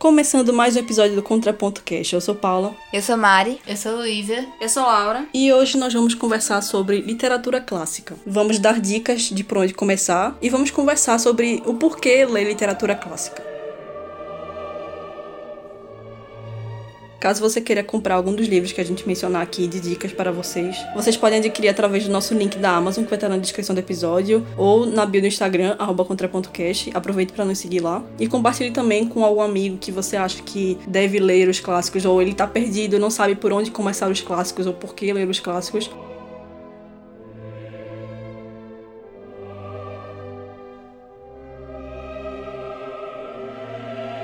Começando mais um episódio do Contraponto Cast. Eu sou Paula. Eu sou Mari. Eu sou Luísa. Eu sou Laura. E hoje nós vamos conversar sobre literatura clássica. Vamos dar dicas de por onde começar e vamos conversar sobre o porquê ler literatura clássica. Caso você queira comprar algum dos livros que a gente mencionar aqui de dicas para vocês, vocês podem adquirir através do nosso link da Amazon, que vai estar na descrição do episódio, ou na bio do Instagram, contra.cast. Aproveite para nos seguir lá. E compartilhe também com algum amigo que você acha que deve ler os clássicos, ou ele está perdido, não sabe por onde começar os clássicos, ou por que ler os clássicos.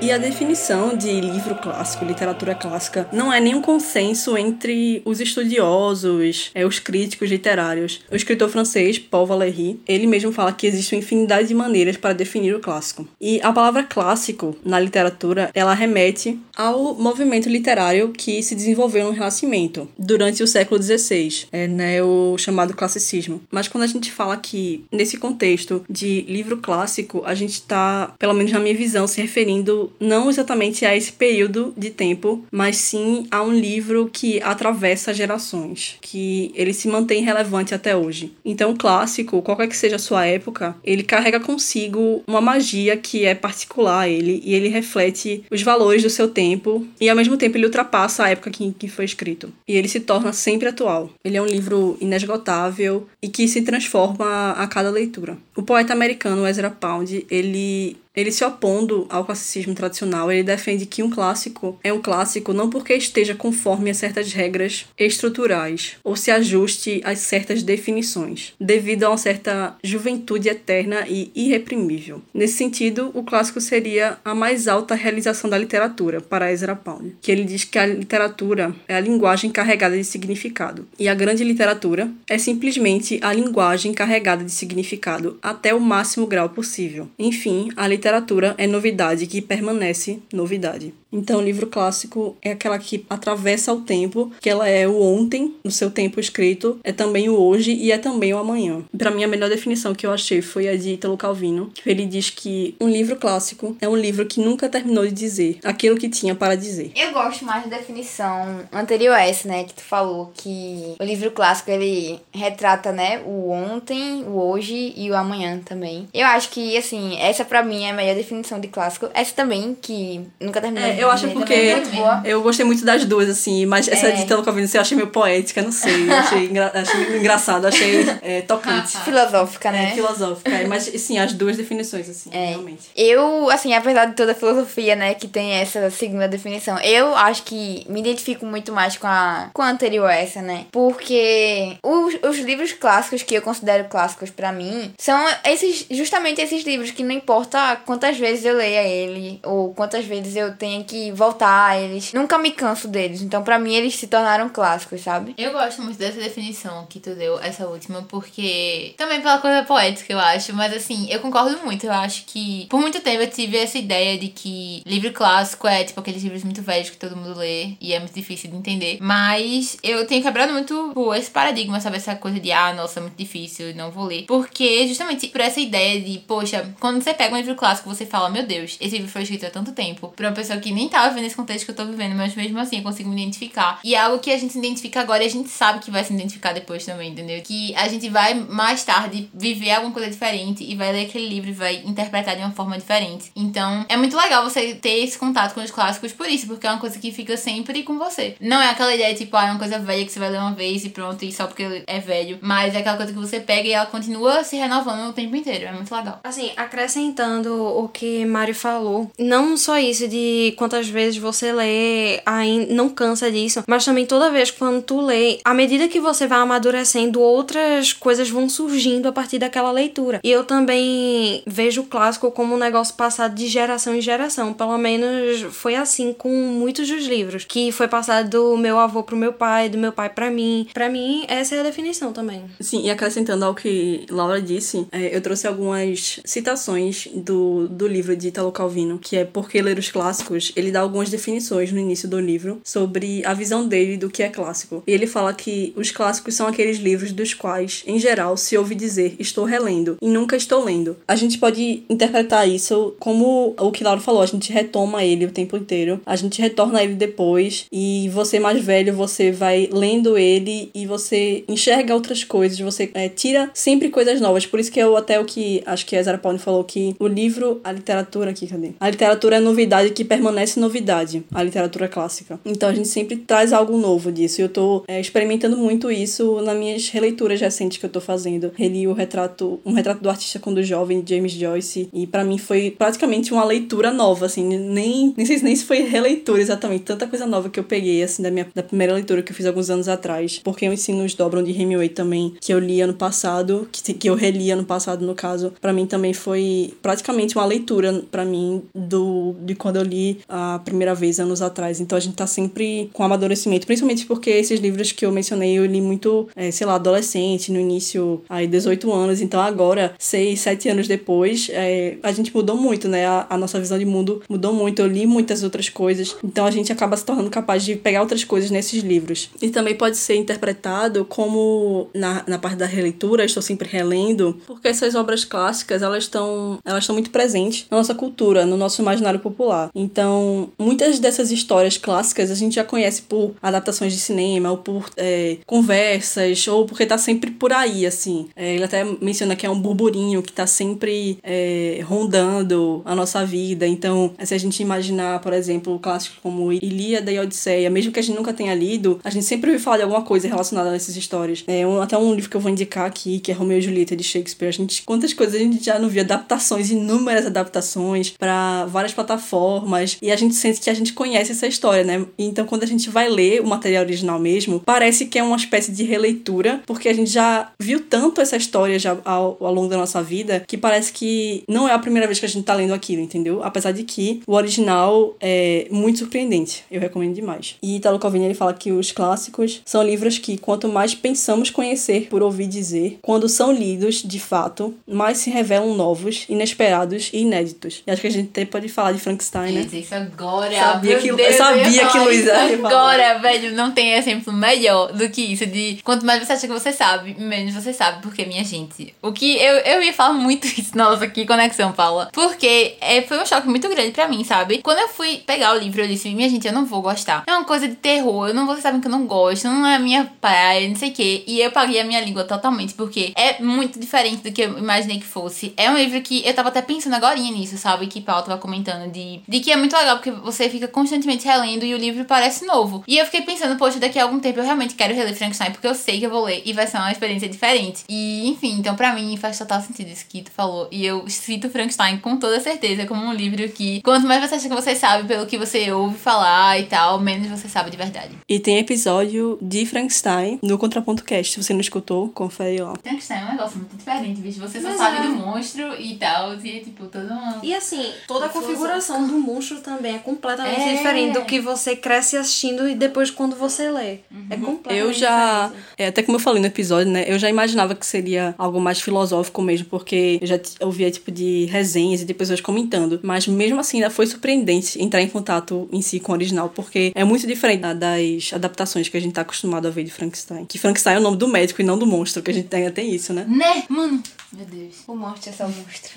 E a definição de livro clássico, literatura clássica, não é nenhum consenso entre os estudiosos, é, os críticos literários. O escritor francês, Paul Valéry, ele mesmo fala que existe uma infinidade de maneiras para definir o clássico. E a palavra clássico na literatura, ela remete ao movimento literário que se desenvolveu no Renascimento, durante o século XVI, é, né, o chamado classicismo. Mas quando a gente fala que, nesse contexto de livro clássico, a gente está, pelo menos na minha visão, se referindo não exatamente a esse período de tempo, mas sim a um livro que atravessa gerações, que ele se mantém relevante até hoje. Então, clássico, qualquer que seja a sua época, ele carrega consigo uma magia que é particular a ele e ele reflete os valores do seu tempo e ao mesmo tempo ele ultrapassa a época que, que foi escrito. E ele se torna sempre atual. Ele é um livro inesgotável e que se transforma a cada leitura. O poeta americano Ezra Pound, ele ele se opondo ao classicismo tradicional, ele defende que um clássico é um clássico não porque esteja conforme a certas regras estruturais ou se ajuste a certas definições, devido a uma certa juventude eterna e irreprimível. Nesse sentido, o clássico seria a mais alta realização da literatura para Ezra Pound, que ele diz que a literatura é a linguagem carregada de significado, e a grande literatura é simplesmente a linguagem carregada de significado até o máximo grau possível. Enfim, a literatura é novidade que permanece novidade. Então, livro clássico é aquela que atravessa o tempo, que ela é o ontem, no seu tempo escrito, é também o hoje e é também o amanhã. Para mim, a melhor definição que eu achei foi a de Italo Calvino, que ele diz que um livro clássico é um livro que nunca terminou de dizer aquilo que tinha para dizer. Eu gosto mais da definição anterior a essa, né, que tu falou, que o livro clássico ele retrata, né, o ontem, o hoje e o amanhã também. Eu acho que, assim, essa para mim é a melhor definição de clássico. Essa também, que nunca terminou é, eu acho porque é eu gostei muito das duas, assim, mas essa é. de Telo Calvino eu achei meio poética, não sei. Achei, engra achei engraçado, achei é, tocante. filosófica, né? É, filosófica. É, mas, sim, as duas definições, assim, é. realmente. Eu, assim, apesar de toda a filosofia, né, que tem essa segunda definição, eu acho que me identifico muito mais com a, com a anterior essa, né? Porque os, os livros clássicos que eu considero clássicos para mim são esses, justamente esses livros que não importa quantas vezes eu leia ele ou quantas vezes eu tenha que voltar eles. Nunca me canso deles. Então, para mim, eles se tornaram clássicos, sabe? Eu gosto muito dessa definição que tu deu, essa última, porque. Também pela coisa poética, eu acho. Mas, assim, eu concordo muito. Eu acho que. Por muito tempo eu tive essa ideia de que livro clássico é, tipo, aqueles livros muito velhos que todo mundo lê e é muito difícil de entender. Mas eu tenho quebrado muito pô, esse paradigma, sabe? Essa coisa de, ah, nossa, é muito difícil, não vou ler. Porque, justamente por essa ideia de, poxa, quando você pega um livro clássico, você fala, meu Deus, esse livro foi escrito há tanto tempo. Pra uma pessoa que nem tava vivendo esse contexto que eu tô vivendo, mas mesmo assim eu consigo me identificar. E é algo que a gente se identifica agora e a gente sabe que vai se identificar depois também, entendeu? Que a gente vai mais tarde viver alguma coisa diferente e vai ler aquele livro e vai interpretar de uma forma diferente. Então, é muito legal você ter esse contato com os clássicos por isso, porque é uma coisa que fica sempre com você. Não é aquela ideia tipo, ah, é uma coisa velha que você vai ler uma vez e pronto, e só porque é velho. Mas é aquela coisa que você pega e ela continua se renovando o tempo inteiro. É muito legal. Assim, acrescentando o que Mário falou, não só isso de quantas vezes você lê, aí não cansa disso, mas também toda vez quando tu lê, à medida que você vai amadurecendo, outras coisas vão surgindo a partir daquela leitura. E eu também vejo o clássico como um negócio passado de geração em geração, pelo menos foi assim com muitos dos livros, que foi passado do meu avô pro meu pai, do meu pai para mim. Para mim, essa é a definição também. Sim, e acrescentando ao que Laura disse, é, eu trouxe algumas citações do, do livro de Italo Calvino, que é Por que ler os clássicos? Ele dá algumas definições no início do livro sobre a visão dele do que é clássico. E ele fala que os clássicos são aqueles livros dos quais, em geral, se ouve dizer estou relendo e nunca estou lendo. A gente pode interpretar isso como o que Lauro falou, a gente retoma ele o tempo inteiro, a gente retorna ele depois e você mais velho, você vai lendo ele e você enxerga outras coisas, você é, tira sempre coisas novas. Por isso que eu até o que acho que a Zara Pauli falou que o livro, a literatura aqui, cadê? A literatura é novidade que permanece novidade, a literatura clássica. Então a gente sempre traz algo novo disso. E eu tô é, experimentando muito isso nas minhas releituras recentes que eu tô fazendo. Reli o retrato, um retrato do artista quando jovem, James Joyce, e para mim foi praticamente uma leitura nova, assim, nem nem sei nem se foi releitura exatamente, tanta coisa nova que eu peguei assim da minha da primeira leitura que eu fiz alguns anos atrás, porque eu ensino os dobram de Hemingway também, que eu li ano passado, que, que eu reli ano passado no caso, para mim também foi praticamente uma leitura para mim do de quando eu li a primeira vez anos atrás. Então a gente tá sempre com amadurecimento, principalmente porque esses livros que eu mencionei eu li muito, é, sei lá, adolescente, no início, aí 18 anos, então agora, 6, 7 anos depois, é, a gente mudou muito, né? A, a nossa visão de mundo mudou muito. Eu li muitas outras coisas, então a gente acaba se tornando capaz de pegar outras coisas nesses livros. E também pode ser interpretado como, na, na parte da releitura, estou sempre relendo, porque essas obras clássicas, elas estão elas estão muito presentes na nossa cultura, no nosso imaginário popular. Então, muitas dessas histórias clássicas a gente já conhece por adaptações de cinema, ou por é, conversas, ou porque tá sempre por aí, assim. É, ele até menciona que é um burburinho que tá sempre é, rondando a nossa vida. Então, se a gente imaginar, por exemplo, clássicos como Ilíada e Odisseia, mesmo que a gente nunca tenha lido, a gente sempre ouve falar de alguma coisa relacionada a essas histórias. É um, até um livro que eu vou indicar aqui, que é Romeu e Julieta de Shakespeare. A gente, quantas coisas a gente já não viu adaptações, inúmeras adaptações para várias plataformas, e a gente sente que a gente conhece essa história, né? Então, quando a gente vai ler o material original mesmo, parece que é uma espécie de releitura, porque a gente já viu tanto essa história já ao, ao longo da nossa vida, que parece que não é a primeira vez que a gente tá lendo aquilo, entendeu? Apesar de que o original é muito surpreendente. Eu recomendo demais. E Italo Calvino ele fala que os clássicos são livros que quanto mais pensamos conhecer por ouvir dizer, quando são lidos de fato, mais se revelam novos, inesperados e inéditos. E acho que a gente até pode falar de Frankenstein, né? Isso agora. Sabia que- Deus, sabia que Luísa. Agora, velho, não tem exemplo melhor do que isso. De quanto mais você acha que você sabe, menos você sabe. Porque, minha gente, o que eu, eu ia falar muito isso. Nossa, que conexão, Paula. Porque é, foi um choque muito grande pra mim, sabe? Quando eu fui pegar o livro, eu disse, minha gente, eu não vou gostar. É uma coisa de terror, eu não vocês sabem que eu não gosto, não é a minha praia, não sei o quê. E eu paguei a minha língua totalmente, porque é muito diferente do que eu imaginei que fosse. É um livro que eu tava até pensando agora nisso, sabe? Que Paulo tava comentando de, de que é muito legal, porque você fica constantemente relendo e o livro parece novo. E eu fiquei pensando, poxa, daqui a algum tempo eu realmente quero reler Frankenstein, porque eu sei que eu vou ler e vai ser uma experiência diferente. E, enfim, então pra mim faz total sentido isso que tu falou. E eu cito Frankenstein com toda certeza como um livro que, quanto mais você acha que você sabe pelo que você ouve falar e tal, menos você sabe de verdade. E tem episódio de Frankenstein no Contraponto Cast. Se você não escutou, confere lá. Frankenstein é um negócio muito diferente, bicho. Você só Mas sabe é. do monstro e tal, e é tipo, todo uma... E assim, toda a configuração do monstro também é completamente É. diferente do que você cresce assistindo e depois quando você lê. É completamente Eu já, é, até como eu falei no episódio, né? Eu já imaginava que seria algo mais filosófico mesmo, porque eu já ouvia tipo de resenhas e de pessoas comentando. Mas mesmo assim, ainda foi surpreendente entrar em contato em si com o original, porque é muito diferente da- das adaptações que a gente tá acostumado a ver de Frankenstein. Que Frankenstein é o nome do médico e não do monstro, que a gente ainda tem isso, né? Né, mano? Meu Deus. O monstro é só o monstro.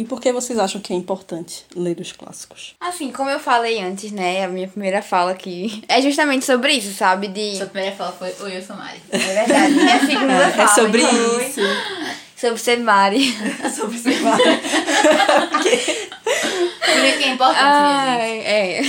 E por que vocês acham que é importante ler os clássicos? Assim, como eu falei antes, né? A minha primeira fala aqui é justamente sobre isso, sabe? De. Sua primeira fala foi, oi, eu sou Mari. É verdade. Minha segunda fala. É sobre então, isso. Sobre ser Mari. sobre ser Por isso que é importante. Ai, é.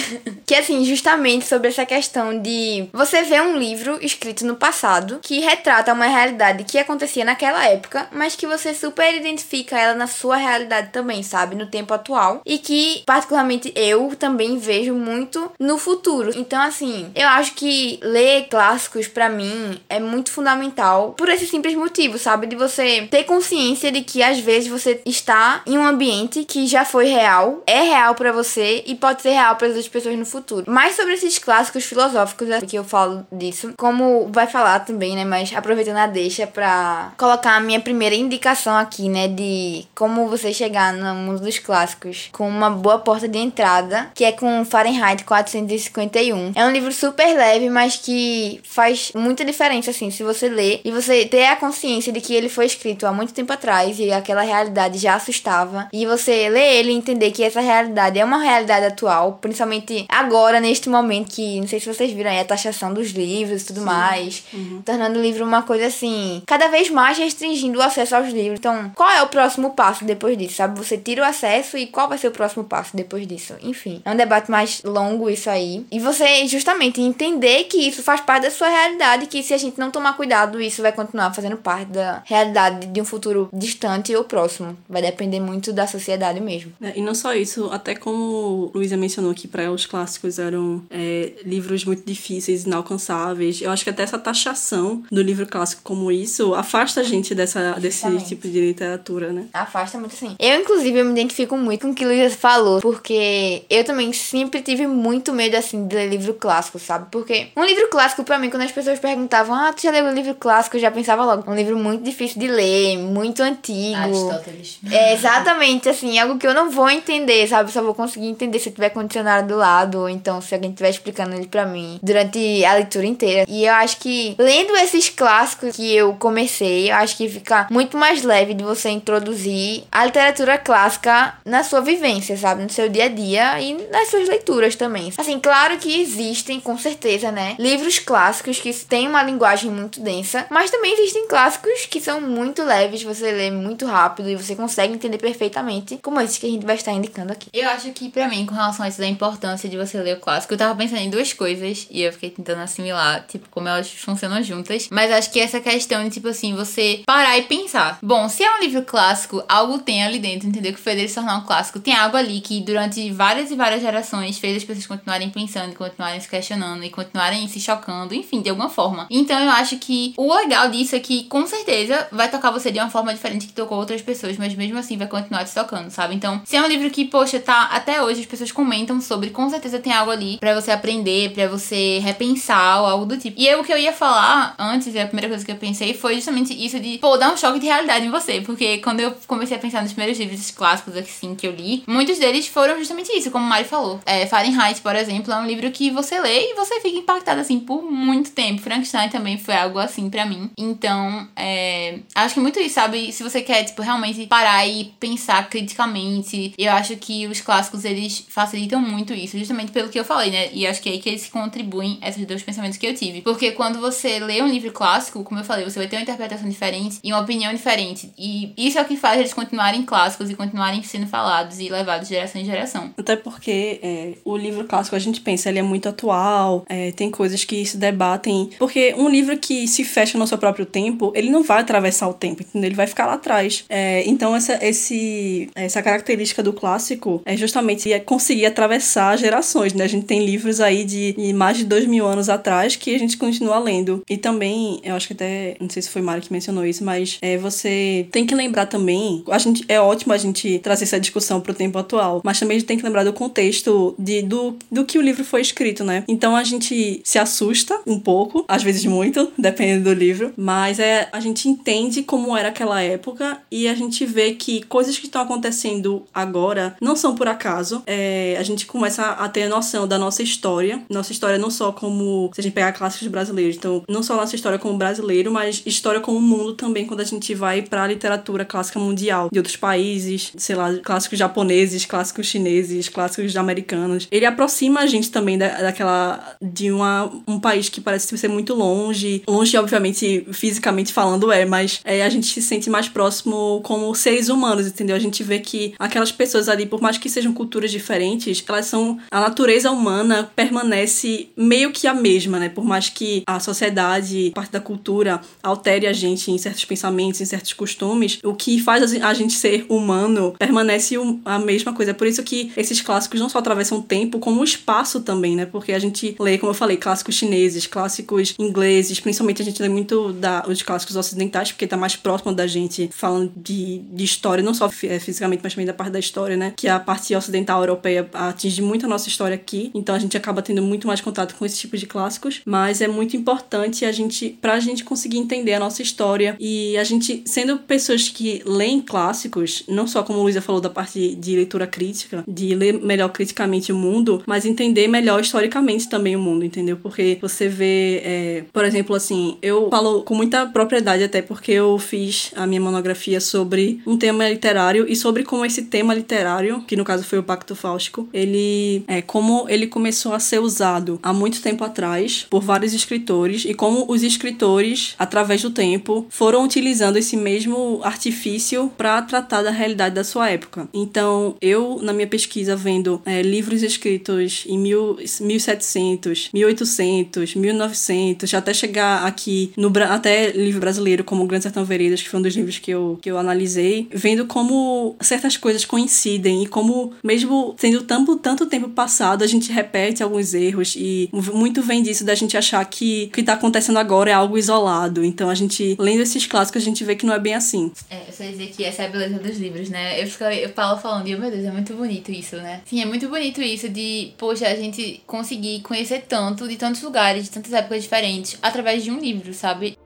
Que assim, justamente sobre essa questão de você ver um livro escrito no passado que retrata uma realidade que acontecia naquela época, mas que você super identifica ela na sua realidade também, sabe? No tempo atual. E que, particularmente, eu também vejo muito no futuro. Então, assim, eu acho que ler clássicos, pra mim, é muito fundamental por esse simples motivo, sabe? De você ter consciência de que às vezes você está em um ambiente que já foi real real, é real para você e pode ser real para as outras pessoas no futuro. Mais sobre esses clássicos filosóficos é que eu falo disso, como vai falar também, né, mas aproveitando a deixa para colocar a minha primeira indicação aqui, né, de como você chegar no mundo dos clássicos com uma boa porta de entrada, que é com Fahrenheit 451. É um livro super leve, mas que faz muita diferença assim, se você ler e você ter a consciência de que ele foi escrito há muito tempo atrás e aquela realidade já assustava e você ler ele e entender que essa realidade é uma realidade atual, principalmente agora neste momento que não sei se vocês viram aí a taxação dos livros e tudo Sim. mais, uhum. tornando o livro uma coisa assim, cada vez mais restringindo o acesso aos livros. Então, qual é o próximo passo depois disso, sabe? Você tira o acesso e qual vai ser o próximo passo depois disso? Enfim, é um debate mais longo isso aí. E você justamente entender que isso faz parte da sua realidade, que se a gente não tomar cuidado, isso vai continuar fazendo parte da realidade de um futuro distante ou próximo. Vai depender muito da sociedade mesmo. É, e não só isso, até como Luísa mencionou que para ela os clássicos eram é, livros muito difíceis, inalcançáveis. Eu acho que até essa taxação do livro clássico como isso afasta a gente dessa, desse tipo de literatura, né? Afasta muito sim. Eu, inclusive, eu me identifico muito com o que Luísa falou, porque eu também sempre tive muito medo, assim, de ler livro clássico, sabe? Porque um livro clássico, para mim, quando as pessoas perguntavam, ah, tu já leu um livro clássico? Eu já pensava logo, um livro muito difícil de ler, muito antigo. Aristóteles. É, exatamente, assim, algo que eu não vou entender, sabe? Só vou conseguir entender se tiver condicionado do lado, ou então se alguém estiver explicando ele para mim durante a leitura inteira. E eu acho que, lendo esses clássicos que eu comecei, eu acho que fica muito mais leve de você introduzir a literatura clássica na sua vivência, sabe? No seu dia a dia e nas suas leituras também. Assim, claro que existem, com certeza, né? Livros clássicos que têm uma linguagem muito densa, mas também existem clássicos que são muito leves, você lê muito rápido e você consegue entender perfeitamente, como esses que a gente vai estar indicando aqui. Eu acho que, para mim, com relação a isso da importância de você ler o clássico, eu tava pensando em duas coisas e eu fiquei tentando assimilar, tipo, como elas funcionam juntas. Mas acho que essa questão de, tipo assim, você parar e pensar. Bom, se é um livro clássico, algo tem ali dentro, entendeu? Que foi dele se tornar um clássico. Tem algo ali que durante várias e várias gerações fez as pessoas continuarem pensando, continuarem se questionando e continuarem se chocando, enfim, de alguma forma. Então eu acho que o legal disso é que, com certeza, vai tocar você de uma forma diferente que tocou outras pessoas, mas mesmo assim vai continuar te tocando, sabe? Então, se é um livro que, poxa, tá até hoje, as pessoas comentam sobre, com certeza tem algo ali para você aprender, para você repensar ou algo do tipo. E eu, o que eu ia falar antes, a primeira coisa que eu pensei foi justamente isso de, pô, dar um choque de realidade em você. Porque quando eu comecei a pensar nos primeiros livros clássicos, assim, que eu li, muitos deles foram justamente isso, como o Mari falou. É, Fahrenheit, por exemplo, é um livro que você lê e você fica impactado, assim, por muito tempo. Frankenstein também foi algo assim para mim. Então, é, acho que muito isso, sabe? Se você quer, tipo, realmente parar e pensar criticamente, eu acho que os clássicos, eles facilitam muito isso, justamente pelo que eu falei, né? E acho que é aí que eles contribuem, esses dois pensamentos que eu tive. Porque quando você lê um livro clássico, como eu falei, você vai ter uma interpretação diferente e uma opinião diferente. E isso é o que faz eles continuarem clássicos e continuarem sendo falados e levados de geração em geração. Até porque é, o livro clássico, a gente pensa, ele é muito atual, é, tem coisas que se debatem. Porque um livro que se fecha no seu próprio tempo, ele não vai atravessar o tempo, entendeu? Ele vai ficar lá atrás. É, então, essa, esse, essa característica do clássico é justamente conseguir atravessar gerações, né? A gente tem livros aí de, de mais de dois mil anos atrás que a gente continua lendo. E também, eu acho que até, não sei se foi Mário que mencionou isso, mas é, você tem que lembrar também, a gente, é ótimo a gente trazer essa discussão pro tempo atual, mas também a gente tem que lembrar do contexto de, do, do que o livro foi escrito, né? Então a gente se assusta um pouco, às vezes muito, dependendo do livro, mas é, a gente entende como era aquela época e a gente vê que coisas que estão acontecendo agora não são por acaso. É, a gente começa a ter noção da nossa história, nossa história não só como, se a gente pegar clássicos brasileiros, então não só nossa história como brasileiro, mas história como mundo também quando a gente vai para a literatura clássica mundial de outros países, sei lá, clássicos japoneses, clássicos chineses, clássicos americanos. Ele aproxima a gente também da, daquela de uma, um país que parece ser muito longe, longe obviamente fisicamente falando é, mas é, a gente se sente mais próximo como seres humanos, entendeu? A gente vê que aquelas pessoas ali, por mais que sejam culturas diferentes, elas são a natureza humana permanece meio que a mesma, né? Por mais que a sociedade, parte da cultura altere a gente em certos pensamentos, em certos costumes, o que faz a gente ser humano permanece a mesma coisa. É por isso que esses clássicos não só atravessam o tempo, como o espaço também, né? Porque a gente lê, como eu falei, clássicos chineses, clássicos ingleses, principalmente a gente lê muito da, os clássicos ocidentais, porque tá mais próximo da gente, falando de, de história, não só é, fisicamente, mas também da parte da história, né? Que a parte ocidental europeia atinge muito a nossa história aqui, então a gente acaba tendo muito mais contato com esse tipo de clássicos, mas é muito importante a gente, pra gente conseguir entender a nossa história e a gente, sendo pessoas que leem clássicos, não só como a Luísa falou da parte de leitura crítica, de ler melhor criticamente o mundo, mas entender melhor historicamente também o mundo, entendeu? Porque você vê, é, por exemplo, assim, eu falo com muita propriedade até porque eu fiz a minha monografia sobre um tema literário e sobre como esse tema literário, que no caso foi o Pacto Fáustico, ele é como ele começou a ser usado há muito tempo atrás por vários escritores e como os escritores, através do tempo, foram utilizando esse mesmo artifício para tratar da realidade da sua época. Então, eu, na minha pesquisa, vendo é, livros escritos em mil, 1700, 1800, 1900, até chegar aqui no até livro brasileiro como Grande Sertão Veredas, que foi um dos livros que eu, que eu analisei, vendo como certas coisas coincidem e como, mesmo tendo tanto, tanto tempo passado, a gente repete alguns erros e muito vem disso da gente achar que o que tá acontecendo agora é algo isolado. Então, a gente, lendo esses clássicos, a gente vê que não é bem assim. É, eu só dizer que essa é a beleza dos livros, né? Eu, fico, eu falo falando, e meu Deus, é muito bonito isso, né? Sim, é muito bonito isso de, poxa, a gente conseguir conhecer tanto de tantos lugares, de tantas épocas diferentes, através de um livro, sabe?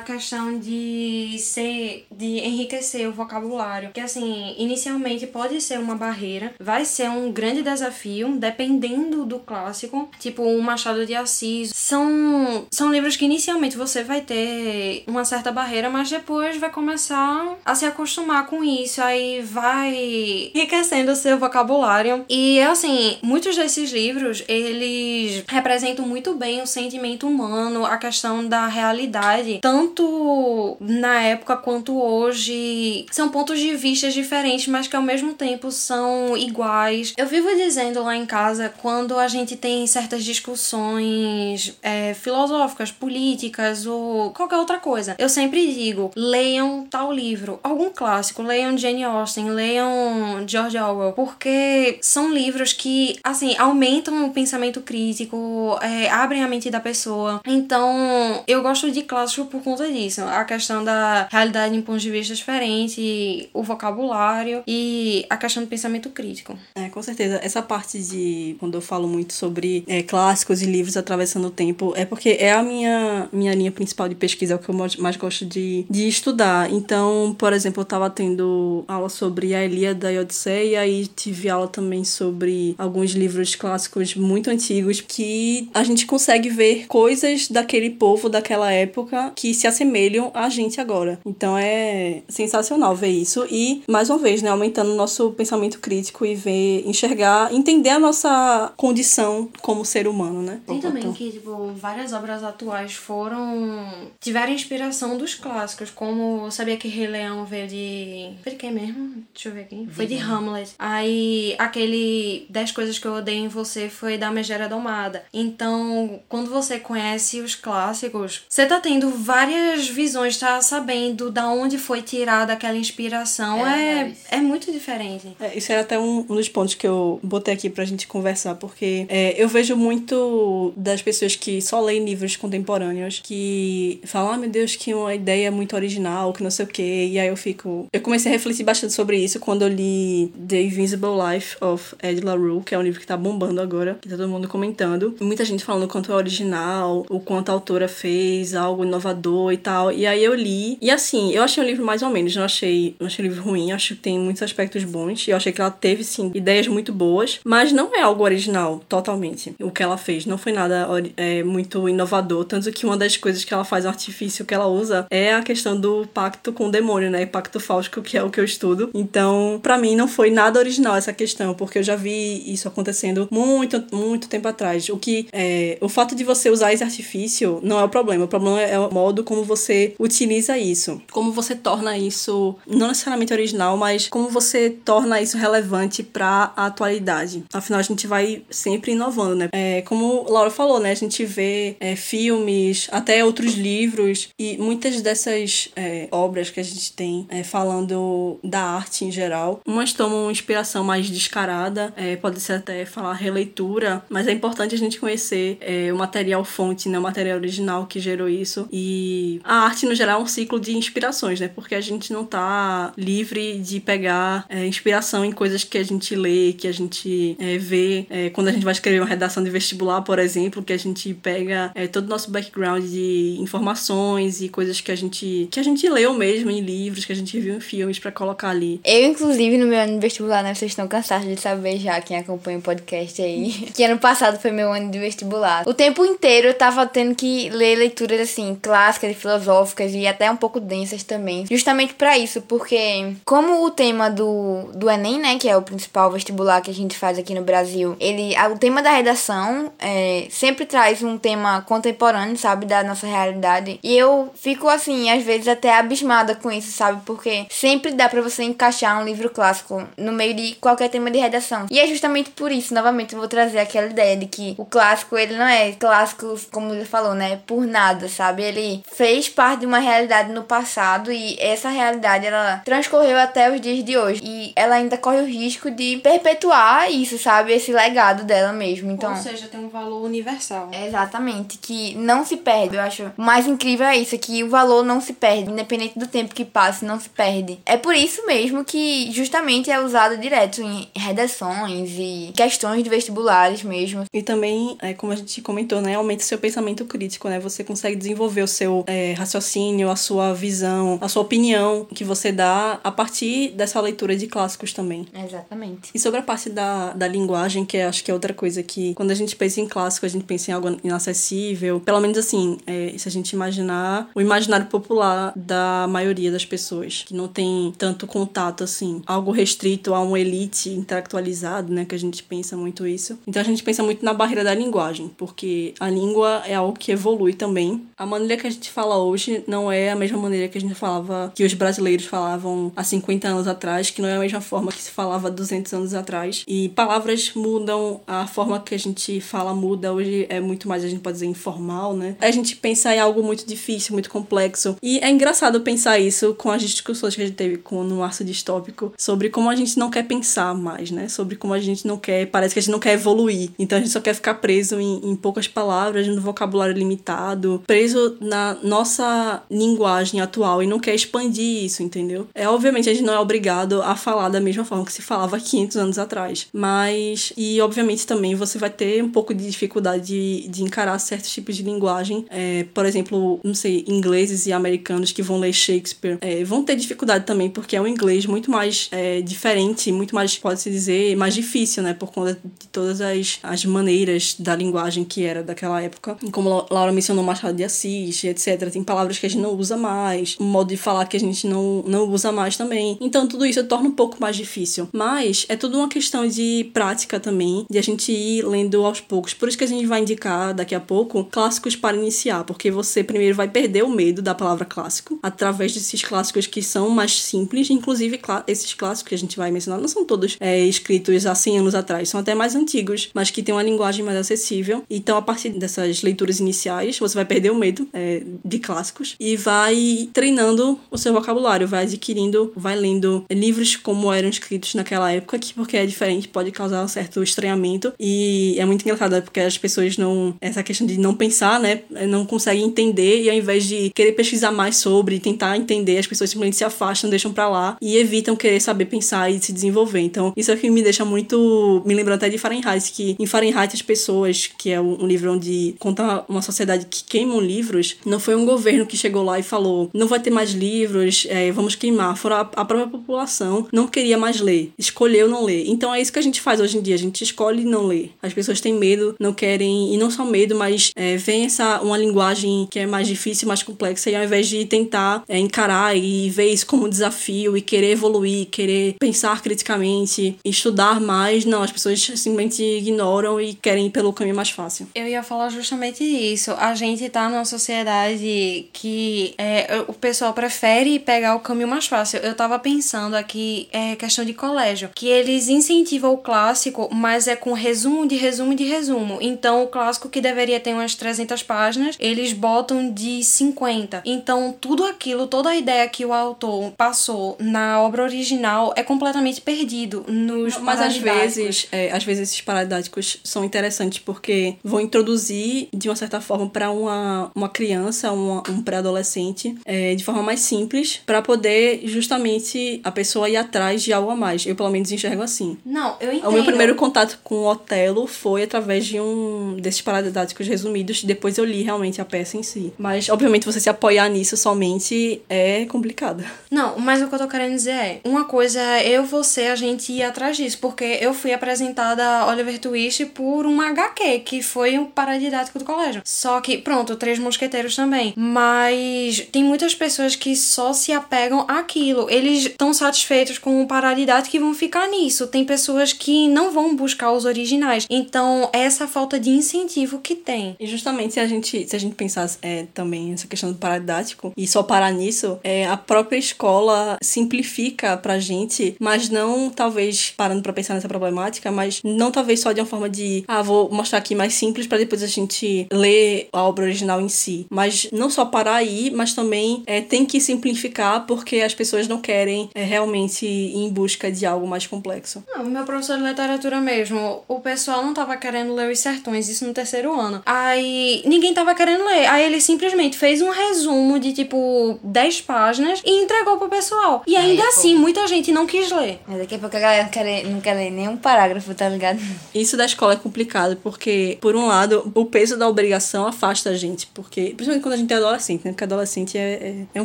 Questão de ser, de enriquecer o vocabulário, que assim, inicialmente pode ser uma barreira, vai ser um grande desafio, dependendo do clássico, tipo o Machado de Assis. São, são livros que inicialmente você vai ter uma certa barreira, mas depois vai começar a se acostumar com isso, aí vai enriquecendo o seu vocabulário. E assim, muitos desses livros, eles representam muito bem o sentimento humano, a questão da realidade, tanto tanto na época quanto hoje, são pontos de vista diferentes, mas que ao mesmo tempo são iguais. Eu vivo dizendo lá em casa, quando a gente tem certas discussões é, filosóficas, políticas ou qualquer outra coisa, eu sempre digo: leiam tal livro, algum clássico, leiam Jane Austen, leiam George Orwell, porque são livros que, assim, aumentam o pensamento crítico, é, abrem a mente da pessoa. Então, eu gosto de clássicos por conta disso. A questão da realidade em pontos de vista diferentes, o vocabulário e a questão do pensamento crítico. É, com certeza. Essa parte de quando eu falo muito sobre é, clássicos e livros atravessando o tempo, é porque é a minha, minha linha principal de pesquisa, é o que eu mais gosto de, de estudar. Então, por exemplo, eu tava tendo aula sobre a Ilíada e a Odisseia e tive aula também sobre alguns livros clássicos muito antigos que a gente consegue ver coisas daquele povo daquela época que se assemelham a gente agora. Então é sensacional ver isso e, mais uma vez, né, aumentando o nosso pensamento crítico e ver, enxergar, entender a nossa condição como ser humano, né? Tem também que, tipo, várias obras atuais foram. tiveram inspiração dos clássicos, como sabia que Rei Leão veio de. Foi de quem mesmo? Deixa eu ver aqui. Foi de Hamlet. Aí aquele 10 coisas que eu odeio em você foi da Megera Domada. Então, quando você conhece os clássicos, você tá tendo várias várias visões, tá sabendo da onde foi tirada aquela inspiração é, é, é muito diferente. É, isso era até um, um, dos pontos que eu botei aqui pra gente conversar, porque é, eu vejo muito das pessoas que só leem livros contemporâneos que falam, ah, meu Deus, que uma ideia muito original, que não sei o quê, e aí eu fico. Eu comecei a refletir bastante sobre isso quando eu li The Invisible Life of Ed LaRue, que é um livro que tá bombando agora, que tá todo mundo comentando. Muita gente falando o quanto é original, o quanto a autora fez algo inovador e tal. E aí eu li. E assim, eu achei o livro mais ou menos. Não achei, não achei o livro ruim. Acho que tem muitos aspectos bons. E eu achei que ela teve, sim, ideias muito boas. Mas não é algo original, totalmente. O que ela fez. Não foi nada é, muito inovador. Tanto que uma das coisas que ela faz, o artifício que ela usa, é a questão do pacto com o demônio, né? Pacto fáustico, que é o que eu estudo. Então, para mim, não foi nada original essa questão. Porque eu já vi isso acontecendo muito, muito tempo atrás. O que. É, o fato de você usar esse artifício não é o problema. O problema é o modo como você utiliza isso, como você torna isso não necessariamente original, mas como você torna isso relevante para a atualidade. Afinal, a gente vai sempre inovando, né? É, como Laura falou, né? A gente vê é, filmes, até outros livros e muitas dessas é, obras que a gente tem é, falando da arte em geral, umas tomam inspiração mais descarada, é, pode ser até falar releitura, mas é importante a gente conhecer é, o material fonte, né? O material original que gerou isso e a arte no geral é um ciclo de inspirações, né? Porque a gente não tá livre de pegar é, inspiração em coisas que a gente lê, que a gente é, vê. É, quando a gente vai escrever uma redação de vestibular, por exemplo, que a gente pega é, todo o nosso background de informações e coisas que a gente que a gente leu mesmo em livros, que a gente viu em filmes para colocar ali. Eu, inclusive, no meu ano de vestibular, né? Vocês estão cansados de saber já, quem acompanha o podcast aí. que ano passado foi meu ano de vestibular. O tempo inteiro eu tava tendo que ler leituras, assim, clássicas e filosóficas e até um pouco densas também. Justamente para isso, porque como o tema do, do Enem, né? Que é o principal vestibular que a gente faz aqui no Brasil, ele, o tema da redação é, sempre traz um tema contemporâneo, sabe? Da nossa realidade. E eu fico, assim, às vezes até abismada com isso, sabe? Porque sempre dá para você encaixar um livro clássico no meio de qualquer tema de redação. E é justamente por isso, novamente, eu vou trazer aquela ideia de que o clássico, ele não é clássico, como ele falou, né? Por nada, sabe? Ele fez parte de uma realidade no passado e essa realidade, ela transcorreu até os dias de hoje. E ela ainda corre o risco de perpetuar isso, sabe? Esse legado dela mesmo. Então, Ou seja, tem um valor universal. Exatamente, que não se perde. Eu acho o mais incrível é isso, que o valor não se perde, independente do tempo que passe, não se perde. É por isso mesmo que justamente é usado direto em redações e questões de vestibulares mesmo. E também, é, como a gente comentou, né, aumenta o seu pensamento crítico, né? Você consegue desenvolver o seu é, raciocínio, a sua visão, a sua opinião que você dá a partir dessa leitura de clássicos também. Exatamente. E sobre a parte da, da linguagem, que acho que é outra coisa que, quando a gente pensa em clássico, a gente pensa em algo inacessível. Pelo menos assim, é, se a gente imaginar o imaginário popular da maioria das pessoas, que não tem tanto contato assim, algo restrito a uma elite intelectualizado, né? Que a gente pensa muito isso. Então a gente pensa muito na barreira da linguagem, porque a língua é algo que evolui também. A maneira que a gente fala hoje não é a mesma maneira que a gente falava, que os brasileiros falavam há 50 anos atrás, que não é a mesma forma que se falava 200 anos atrás. E palavras mudam, a forma que a gente fala muda. Hoje é muito mais, a gente pode dizer, informal, né? A gente pensa em algo muito difícil, muito complexo. E é engraçado pensar isso com as discussões que a gente teve com, no Março Distópico sobre como a gente não quer pensar mais, né? Sobre como a gente não quer, parece que a gente não quer evoluir. Então a gente só quer ficar preso em, em poucas palavras, no vocabulário limitado, preso na nossa linguagem atual e não quer expandir isso, entendeu? É obviamente a gente não é obrigado a falar da mesma forma que se falava 500 anos atrás, mas e obviamente também você vai ter um pouco de dificuldade de, de encarar certos tipos de linguagem, é, por exemplo, não sei, ingleses e americanos que vão ler Shakespeare é, vão ter dificuldade também porque é um inglês muito mais é, diferente, muito mais pode-se dizer mais difícil, né, por conta de todas as, as maneiras da linguagem que era daquela época. Como Laura mencionou Machado de Assis, etc. Tem palavras que a gente não usa mais, um modo de falar que a gente não, não usa mais também. Então tudo isso torna um pouco mais difícil. Mas é tudo uma questão de prática também, de a gente ir lendo aos poucos. Por isso que a gente vai indicar daqui a pouco clássicos para iniciar, porque você primeiro vai perder o medo da palavra clássico através desses clássicos que são mais simples, inclusive esses clássicos que a gente vai mencionar não são todos é, escritos há 100 anos atrás, são até mais antigos, mas que têm uma linguagem mais acessível. Então, a partir dessas leituras iniciais, você vai perder o medo é, de clássicos e vai treinando o seu vocabulário, vai adquirindo, vai lendo livros como eram escritos naquela época, que porque é diferente pode causar um certo estranhamento e é muito engraçado porque as pessoas não essa questão de não pensar, né, não conseguem entender e ao invés de querer pesquisar mais sobre, tentar entender, as pessoas simplesmente se afastam, deixam para lá e evitam querer saber pensar e se desenvolver. Então, isso é o que me deixa muito me lembrando até de Fahrenheit, que em Fahrenheit as pessoas, que é um livro onde conta uma sociedade que queimam livros, não foi um governo que chegou lá e falou: não vai ter mais livros, é, vamos queimar. Foram a, a, própria população não queria mais ler, escolheu não ler. Então é isso que a gente faz hoje em dia, a gente escolhe não ler. As pessoas têm medo, não querem, e não só medo, mas é, vem essa uma linguagem que é mais difícil, mais complexa, e ao invés de tentar é, encarar e ver isso como um desafio e querer evoluir, querer pensar criticamente, estudar mais, não, as pessoas simplesmente ignoram e querem ir pelo caminho mais fácil. Eu ia falar justamente isso. A gente tá numa sociedade de que é, o pessoal prefere pegar o caminho mais fácil. Eu tava pensando aqui, é questão de colégio, que eles incentivam o clássico, mas é com resumo de resumo de resumo. Então, o clássico que deveria ter umas 300 páginas, eles botam de 50. Então, tudo aquilo, toda a ideia que o autor passou na obra original é completamente perdido nos Mas às vezes, é, às vezes esses paradidáticos são interessantes porque vão introduzir de uma certa forma para uma, uma criança, uma, um pré-adolescente, é, de forma mais simples, para poder justamente a pessoa ir atrás de algo a mais. Eu pelo menos enxergo assim. Não, eu entendo. O meu primeiro contato com o Otelo foi através de um desses paradidáticos resumidos. Depois eu li realmente a peça em si. Mas, obviamente, você se apoiar nisso somente é complicado. Não, mas o que eu tô querendo dizer é, uma coisa é eu, você, a gente ir atrás disso, porque eu fui apresentada a Oliver Twist por um HQ, que foi um paradidático do colégio. Só que, pronto, Três Mosqueteiros também. Mas tem muitas pessoas que só se apegam àquilo. Eles estão satisfeitos com o paradidático e vão ficar nisso. Tem pessoas que não vão buscar os originais. Então, é essa falta de incentivo que tem. E justamente se a gente, se a gente pensar é, também essa questão do paradidático e só parar nisso, é, a própria escola simplifica pra gente, mas não talvez parando pra pensar nessa problemática, mas não talvez só de uma forma de, ah, vou mostrar aqui mais simples pra depois a gente ler a obra original em si. Mas não só parar aí, mas também é, tem que simplificar porque as pessoas não querem é, realmente ir em busca de algo mais complexo. Não, o meu professor de literatura mesmo, o pessoal não tava querendo ler os sertões, isso no terceiro ano. Aí ninguém tava querendo ler. Aí ele simplesmente fez um resumo de tipo 10 páginas e entregou pro pessoal. E ainda Aí, assim, muita gente não quis ler. Mas daqui a pouco a galera não quer, ler- não quer ler nenhum parágrafo, tá ligado? Isso da escola é complicado, porque, por um lado, o peso da obrigação afasta a gente, porque, principalmente quando a gente é adolescente, né? Porque adolescente é, é, é um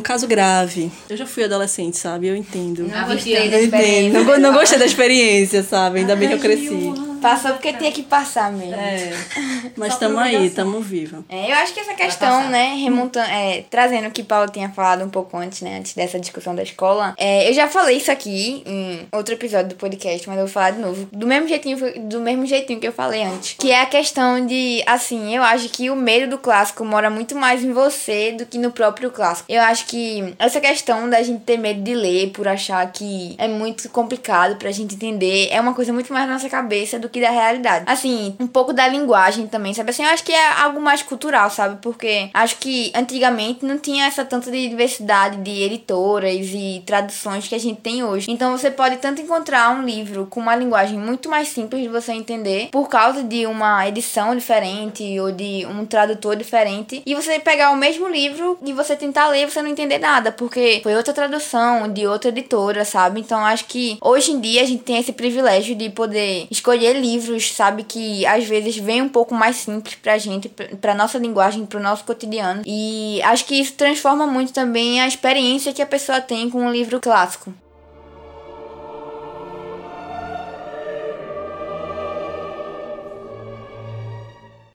caso grave. Eu já fui adolescente, sabe? Eu entendo. Não gostei da Eu entendo. experiência. Não, não gostei da experiência, sabe? Ainda bem que eu cresci. Passou porque tinha que passar mesmo. É. Mas tamo aí, tamo viva. É, eu acho que essa questão, né, remontando, é, trazendo o que Paulo tinha falado um pouco antes, né, antes dessa discussão da escola, é, eu já falei isso aqui em outro episódio do podcast, mas eu vou falar de novo, do mesmo jeitinho, do mesmo jeitinho que eu falei antes, que é a questão de, assim, eu acho que o medo do clássico mora muito mais em você do que no próprio clássico. Eu acho que essa questão da gente ter medo de ler por achar que é muito complicado pra gente entender é uma coisa muito mais na nossa cabeça do que da realidade. Assim, um pouco da linguagem também, sabe? Assim, eu acho que é algo mais cultural, sabe? Porque acho que antigamente não tinha essa tanta de diversidade de editoras e traduções que a gente tem hoje. Então você pode tanto encontrar um livro com uma linguagem muito mais simples de você entender por causa de uma edição diferente ou de um tradutor diferente e você pegar o mesmo livro e você tentar ler e você não entender nada, porque foi outra tradução de outra editora, sabe? Então acho que hoje em dia a gente tem esse privilégio de poder escolher livros, sabe, que às vezes vem um pouco mais simples pra gente, pra- nossa linguagem, pro nosso cotidiano. E acho que isso transforma muito também a experiência que a pessoa tem com um livro clássico.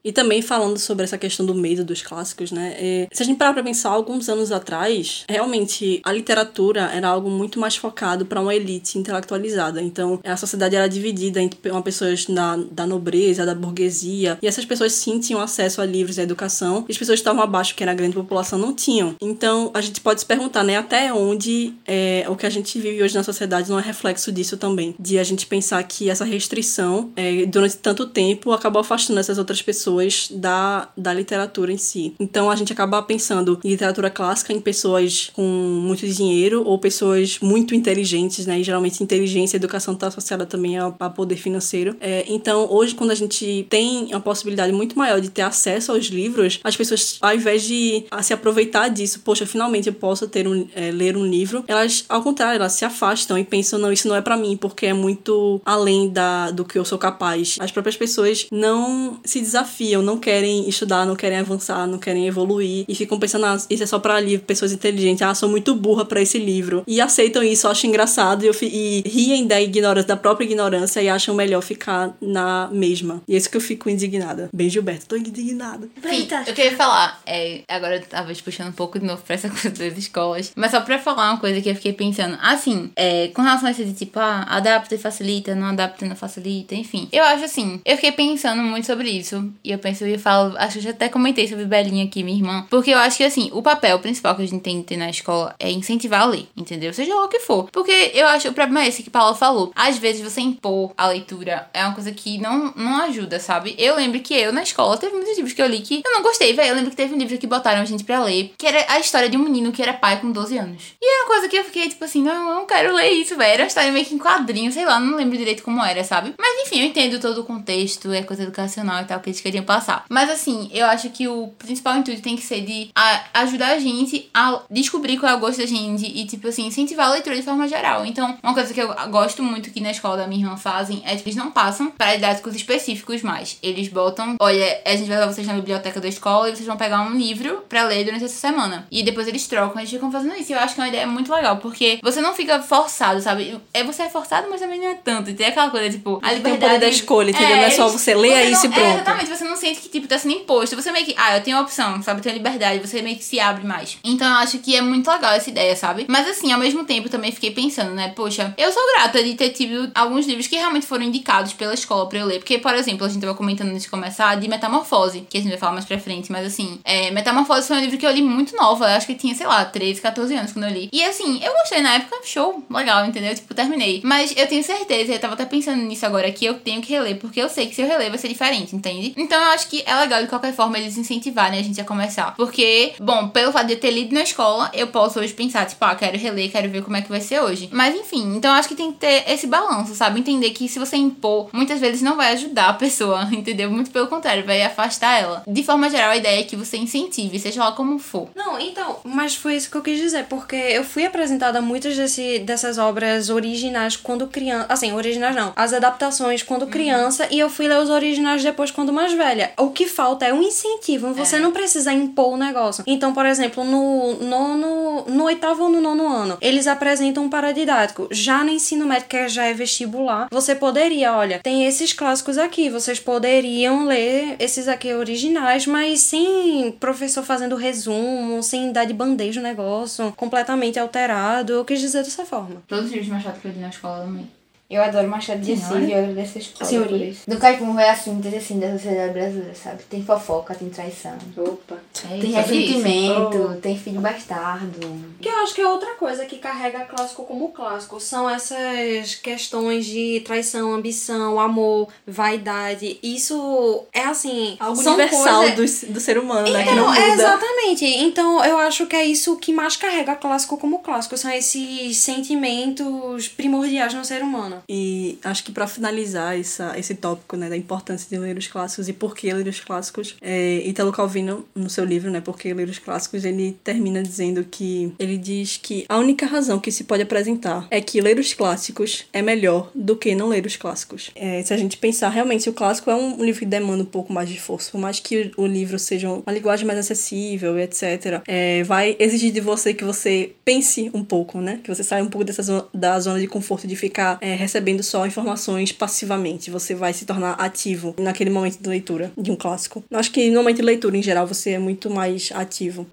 E também falando sobre essa questão do medo dos clássicos, né? é, se a gente parar pra pensar, alguns anos atrás, realmente a literatura era algo muito mais focado para uma elite intelectualizada. Então, a sociedade era dividida entre uma pessoas da, nobreza, da burguesia, e essas pessoas sim tinham acesso a livros e educação, e as pessoas que estavam abaixo, que era a grande população, não tinham. Então, a gente pode se perguntar, né, até onde é, o que a gente vive hoje na sociedade não é reflexo disso também. De a gente pensar que essa restrição, é, durante tanto tempo, acabou afastando essas outras pessoas da, da literatura em si. Então a gente acaba pensando em literatura clássica em pessoas com muito dinheiro ou pessoas muito inteligentes, né? E geralmente inteligência e educação está associada também a, a poder financeiro. É, então hoje, quando a gente tem uma possibilidade muito maior de ter acesso aos livros, as pessoas, ao invés de se aproveitar disso, poxa, finalmente eu posso ter um, é, ler um livro, elas, ao contrário, elas se afastam e pensam, não, isso não é para mim, porque é muito além da, do que eu sou capaz. As próprias pessoas não se desafiam, não querem estudar, não querem avançar, não querem evoluir e ficam pensando, ah, isso é só pra livro, pessoas inteligentes, ah, sou muito burra para esse livro. E aceitam isso, acham engraçado e, eu fi- e riem da ignorância, da própria ignorância e acham melhor ficar na mesma. E é isso que eu fico indignada. Bem, Gilberto, tô indignada. Sim, eu queria falar, é, agora talvez puxando um pouco de novo pra essa coisa das escolas, mas só pra falar uma coisa que eu fiquei pensando, assim, é, com relação a isso de tipo, ah, adapta e facilita, não adapta e não facilita, enfim. Eu acho assim, eu fiquei pensando muito sobre isso, e eu penso e falo, acho que eu já até comentei sobre Belinha aqui, minha irmã, porque eu acho que assim, o papel principal que a gente tem que ter na escola é incentivar a ler, entendeu? Seja lá o que for. Porque eu acho, o problema é esse que Paula falou. Às vezes você impor a leitura é uma coisa que não, não ajuda, sabe? Eu lembro que eu, na escola, teve muitos livros que eu li que eu não gostei, velho. Eu lembro que teve um livro que botaram a gente pra ler, que era a história de um menino que era pai com 12 anos. E era uma coisa que eu fiquei, tipo assim, não, eu não quero ler isso, velho. Era uma história meio que em quadrinho, sei lá, não lembro direito como era, sabe? Mas enfim, eu entendo todo o contexto, é coisa educacional e tal, que eles queriam passar. Mas assim, eu acho que o principal intuito tem que ser de ajudar a gente a descobrir qual é o gosto da gente e, tipo assim, incentivar a leitura de forma geral. Então, uma coisa que eu gosto muito que na escola da minha irmã fazem é que eles não passam para didáticos específicos mais. Eles botam, olha, a gente vai levar vocês na biblioteca da escola e vocês vão pegar um livro pra ler durante essa semana. E depois eles trocam, eles ficam fazendo isso. E eu acho que é uma ideia muito legal, porque você não fica forçado, sabe? É você é forçado, mas também não é tanto. E tem aquela coisa, tipo, a Tem o liberdade poder da escolha, entendeu? Não é só você ler, é isso e pronto. É, exatamente, você não sente que, tipo, tá sendo imposto. Você meio que, ah, eu tenho opção, sabe? Eu tenho liberdade, você meio que se abre mais. Então eu acho que é muito legal essa ideia, sabe? Mas assim, ao mesmo tempo, também fiquei pensando, né? Poxa, eu sou grata de ter tido alguns livros que realmente foram indicados pela escola pra eu ler. Porque, por exemplo, a gente tava comentando antes de começar de Metamorfose, que a gente vai falar mais pra frente, mas assim, é, Metamorfose foi um livro que eu li muito nova. Eu acho que tinha, sei lá, 13, 14 anos quando eu li. E assim, eu gostei na época, show, legal, entendeu? Tipo, terminei. Mas eu tenho certeza, eu tava até pensando nisso agora, que eu tenho que reler, porque eu sei que se eu reler vai ser diferente, entende? Então eu acho que é legal de qualquer forma eles incentivarem a gente a começar. Porque, bom, pelo fato de eu ter lido na escola, eu posso hoje pensar, tipo, ah, quero reler, quero ver como é que vai ser hoje. Mas enfim, então eu acho que tem que ter esse balanço, sabe? Entender que se você impor, muitas vezes não vai ajudar a pessoa, entendeu? Muito pelo contrário, vai afastar ela. De forma geral, a ideia é que você incentive, seja lá como for. Não, então, mas foi isso que eu quis dizer, porque eu fui apresentada muitas desse, dessas obras originais quando criança. Assim, originais não. As adaptações quando criança e eu fui ler os originais depois quando mais velha. O que falta é um incentivo. Você não precisa impor o negócio. Então, por exemplo, no nono. No oitavo ou no nono ano, eles apresentam um paradidático. Já no ensino médio, que já é vestibular, você poderia, olha, tem esses clássicos aqui. Vocês poderiam ler esses aqui originais, mas sem professor fazendo resumo, sem dar de bandeja o negócio, completamente alterado. Eu quis dizer dessa forma. Todos os livros mais chatos que eu li na escola também. Eu adoro Machado de Assis Senhora. e eu agradeço a escola Senhoria. por isso. Caipum é assuntos assim da sociedade brasileira, sabe? Tem fofoca, tem traição. Opa. É Tem isso. ressentimento, tem filho bastardo. Que eu acho que é outra coisa que carrega clássico como clássico. São essas questões de traição, ambição, amor, vaidade. Isso é assim. Algo são universal coisa- do, do ser humano, né? Que Então, não é muda. exatamente. Então, eu acho que é isso que mais carrega clássico como clássico. São esses sentimentos primordiais no ser humano. E acho que pra finalizar essa, esse tópico, né, da importância de ler os clássicos e por que ler os clássicos, é, Italo Calvino, no seu livro, né, Por que ler os clássicos, ele termina dizendo que, ele diz que a única razão que se pode apresentar é que ler os clássicos é melhor do que não ler os clássicos. É, se a gente pensar, realmente, o clássico é um livro que demanda um pouco mais de esforço, por mais que o, o livro seja uma linguagem mais acessível, etc., é, vai exigir de você que você pense um pouco, né, que você saia um pouco dessa zona, da zona de conforto de ficar é, recebendo só informações passivamente. Você vai se tornar ativo naquele momento de leitura de um clássico. Acho que no momento de leitura, em geral, você é muito mais ativo.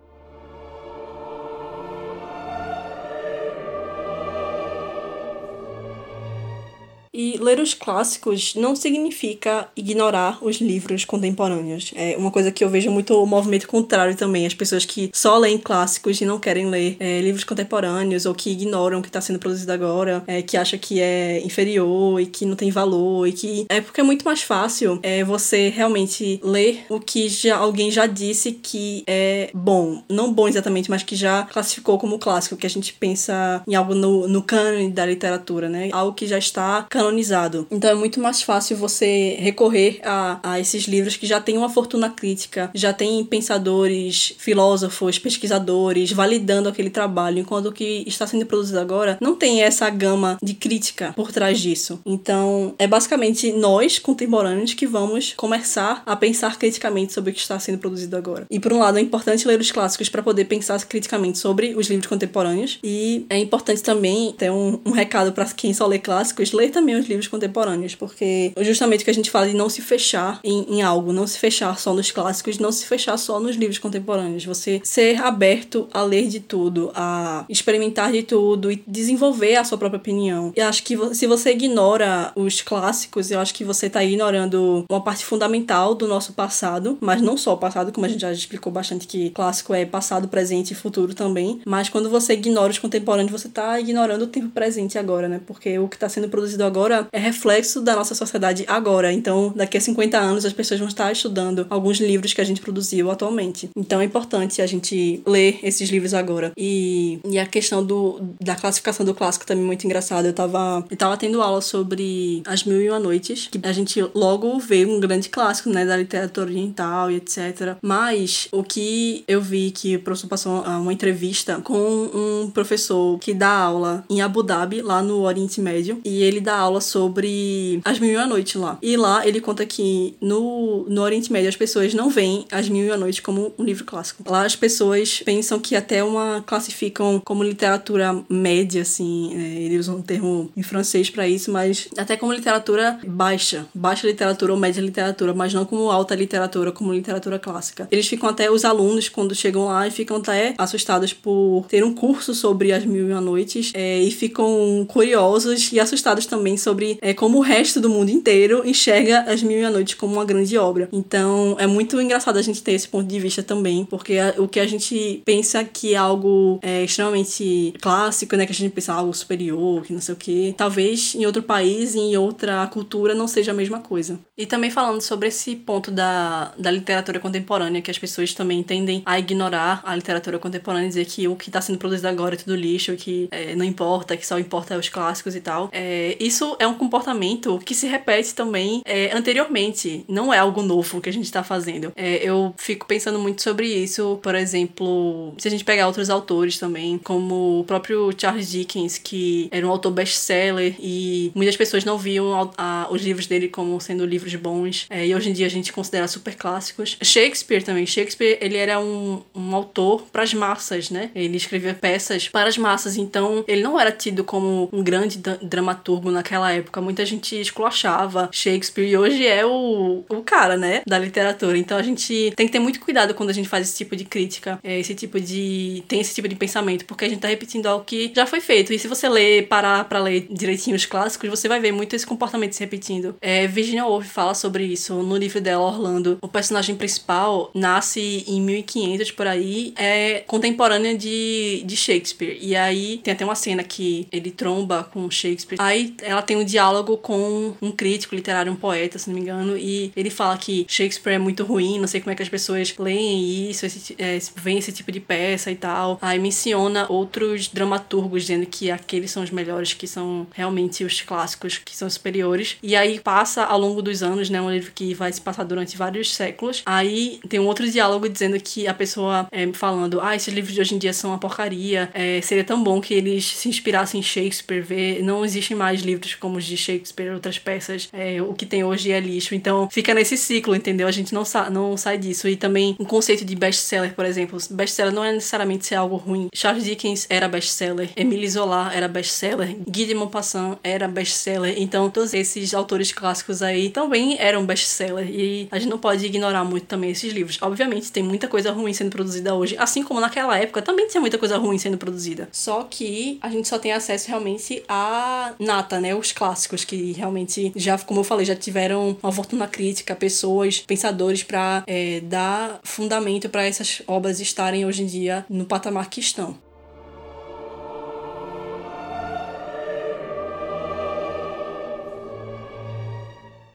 E ler os clássicos não significa ignorar os livros contemporâneos. É uma coisa que eu vejo muito o movimento contrário também. As pessoas que só leem clássicos e não querem ler é, livros contemporâneos ou que ignoram o que está sendo produzido agora, é, que acha que é inferior e que não tem valor e que é porque é muito mais fácil é, você realmente ler o que já alguém já disse que é bom, não bom exatamente, mas que já classificou como clássico, que a gente pensa em algo no, no cânone da literatura, né? Algo que já está canonizado. Então é muito mais fácil você recorrer a, a esses livros que já têm uma fortuna crítica, já tem pensadores, filósofos, pesquisadores validando aquele trabalho, enquanto o que está sendo produzido agora não tem essa gama de crítica por trás disso. Então é basicamente nós, contemporâneos, que vamos começar a pensar criticamente sobre o que está sendo produzido agora. E por um lado é importante ler os clássicos para poder pensar criticamente sobre os livros contemporâneos, e é importante também ter um, um recado para quem só lê clássicos, ler também os livros contemporâneos, porque justamente que a gente fala de não se fechar em, em algo, não se fechar só nos clássicos, não se fechar só nos livros contemporâneos, você ser aberto a ler de tudo, a experimentar de tudo e desenvolver a sua própria opinião. E acho que se você ignora os clássicos, eu acho que você está ignorando uma parte fundamental do nosso passado, mas não só o passado, como a gente já explicou bastante que clássico é passado, presente e futuro também, mas quando você ignora os contemporâneos, você está ignorando o tempo presente agora, né? Porque o que está sendo produzido agora é reflexo da nossa sociedade agora. Então, daqui a 50 anos, as pessoas vão estar estudando alguns livros que a gente produziu atualmente. Então, é importante a gente ler esses livros agora. E, e a questão do, da classificação do clássico também é muito engraçada. Eu tava, eu tava tendo aula sobre As Mil e Uma Noites, que a gente logo vê um grande clássico, né, da literatura oriental e etc. Mas o que eu vi que o professor passou uma entrevista com um professor que dá aula em Abu Dhabi, lá no Oriente Médio, e ele dá aula sobre As Mil e Uma Noites lá. E lá ele conta que no, no Oriente Médio as pessoas não veem As Mil e Uma Noites como um livro clássico. Lá as pessoas pensam que até uma classificam como literatura média, assim, é, eles usam um termo em francês para isso, mas até como literatura baixa, baixa literatura ou média literatura, mas não como alta literatura, como literatura clássica. Eles ficam até, os alunos, quando chegam lá, e ficam até assustados por ter um curso sobre As Mil e Uma Noites é, e ficam curiosos e assustados também sobre é, como o resto do mundo inteiro enxerga As Mil e Uma Noites como uma grande obra. Então é muito engraçado a gente ter esse ponto de vista também, porque o que a gente pensa que é algo é, extremamente clássico, né, que a gente pensa algo superior, que não sei o que, talvez em outro país, em outra cultura, não seja a mesma coisa. E também falando sobre esse ponto da, da literatura contemporânea, que as pessoas também tendem a ignorar a literatura contemporânea e dizer que o que está sendo produzido agora é tudo lixo, que é, não importa, que só importa os clássicos e tal. É, isso é um comportamento que se repete também é, anteriormente, não é algo novo que a gente está fazendo. É, eu fico pensando muito sobre isso, por exemplo, se a gente pegar outros autores também, como o próprio Charles Dickens, que era um autor best-seller e muitas pessoas não viam a, a, os livros dele como sendo livros bons, é, e hoje em dia a gente considera super clássicos. Shakespeare também, Shakespeare, ele era um, um autor para as massas, né? Ele escrevia peças para as massas, então ele não era tido como um grande dramaturgo naquela época. Muita gente esculachava Shakespeare e hoje é o, o cara, né, da literatura. Então a gente tem que ter muito cuidado quando a gente faz esse tipo de crítica, é, esse tipo de. tem esse tipo de pensamento, porque a gente tá repetindo algo que já foi feito. E se você ler, parar pra ler direitinho os clássicos, você vai ver muito esse comportamento se repetindo. É, Virginia Woolf fala sobre isso no livro dela, Orlando. O personagem principal nasce em 1500 por aí, é contemporânea de, de Shakespeare. E aí tem até uma cena que ele tromba com Shakespeare. Aí ela tem um diálogo com um crítico literário, um poeta, se não me engano, e ele fala que Shakespeare é muito ruim, não sei como é que as pessoas leem isso, esse, é, esse tipo de peça e tal. Aí menciona outros dramaturgos dizendo que aqueles são os melhores, que são realmente os clássicos, que são superiores. E aí passa ao longo dos anos, né, um livro que vai se passar durante vários séculos. Aí tem um outro diálogo dizendo que a pessoa é, falando, ah, esses livros de hoje em dia são uma porcaria, é, seria tão bom que eles se inspirassem em Shakespeare, ver, não existem mais livros como os de Shakespeare, outras peças, é, o que tem hoje é lixo. Então fica nesse ciclo, entendeu? A gente não, sa não sai disso. E também um conceito de best-seller, por exemplo. Best-seller não é necessariamente ser algo ruim. Charles Dickens era best-seller, Emile Zola era best-seller, Guy de Maupassant era best-seller. Então todos esses autores clássicos aí também eram best-seller. E a gente não pode ignorar muito também esses livros. Obviamente tem muita coisa ruim sendo produzida hoje, assim como naquela época também tinha muita coisa ruim sendo produzida. Só que a gente só tem acesso realmente a nata, né? Os clássicos que realmente já, como eu falei, já tiveram uma fortuna crítica, pessoas, pensadores para é, dar fundamento para essas obras estarem hoje em dia no patamar que estão.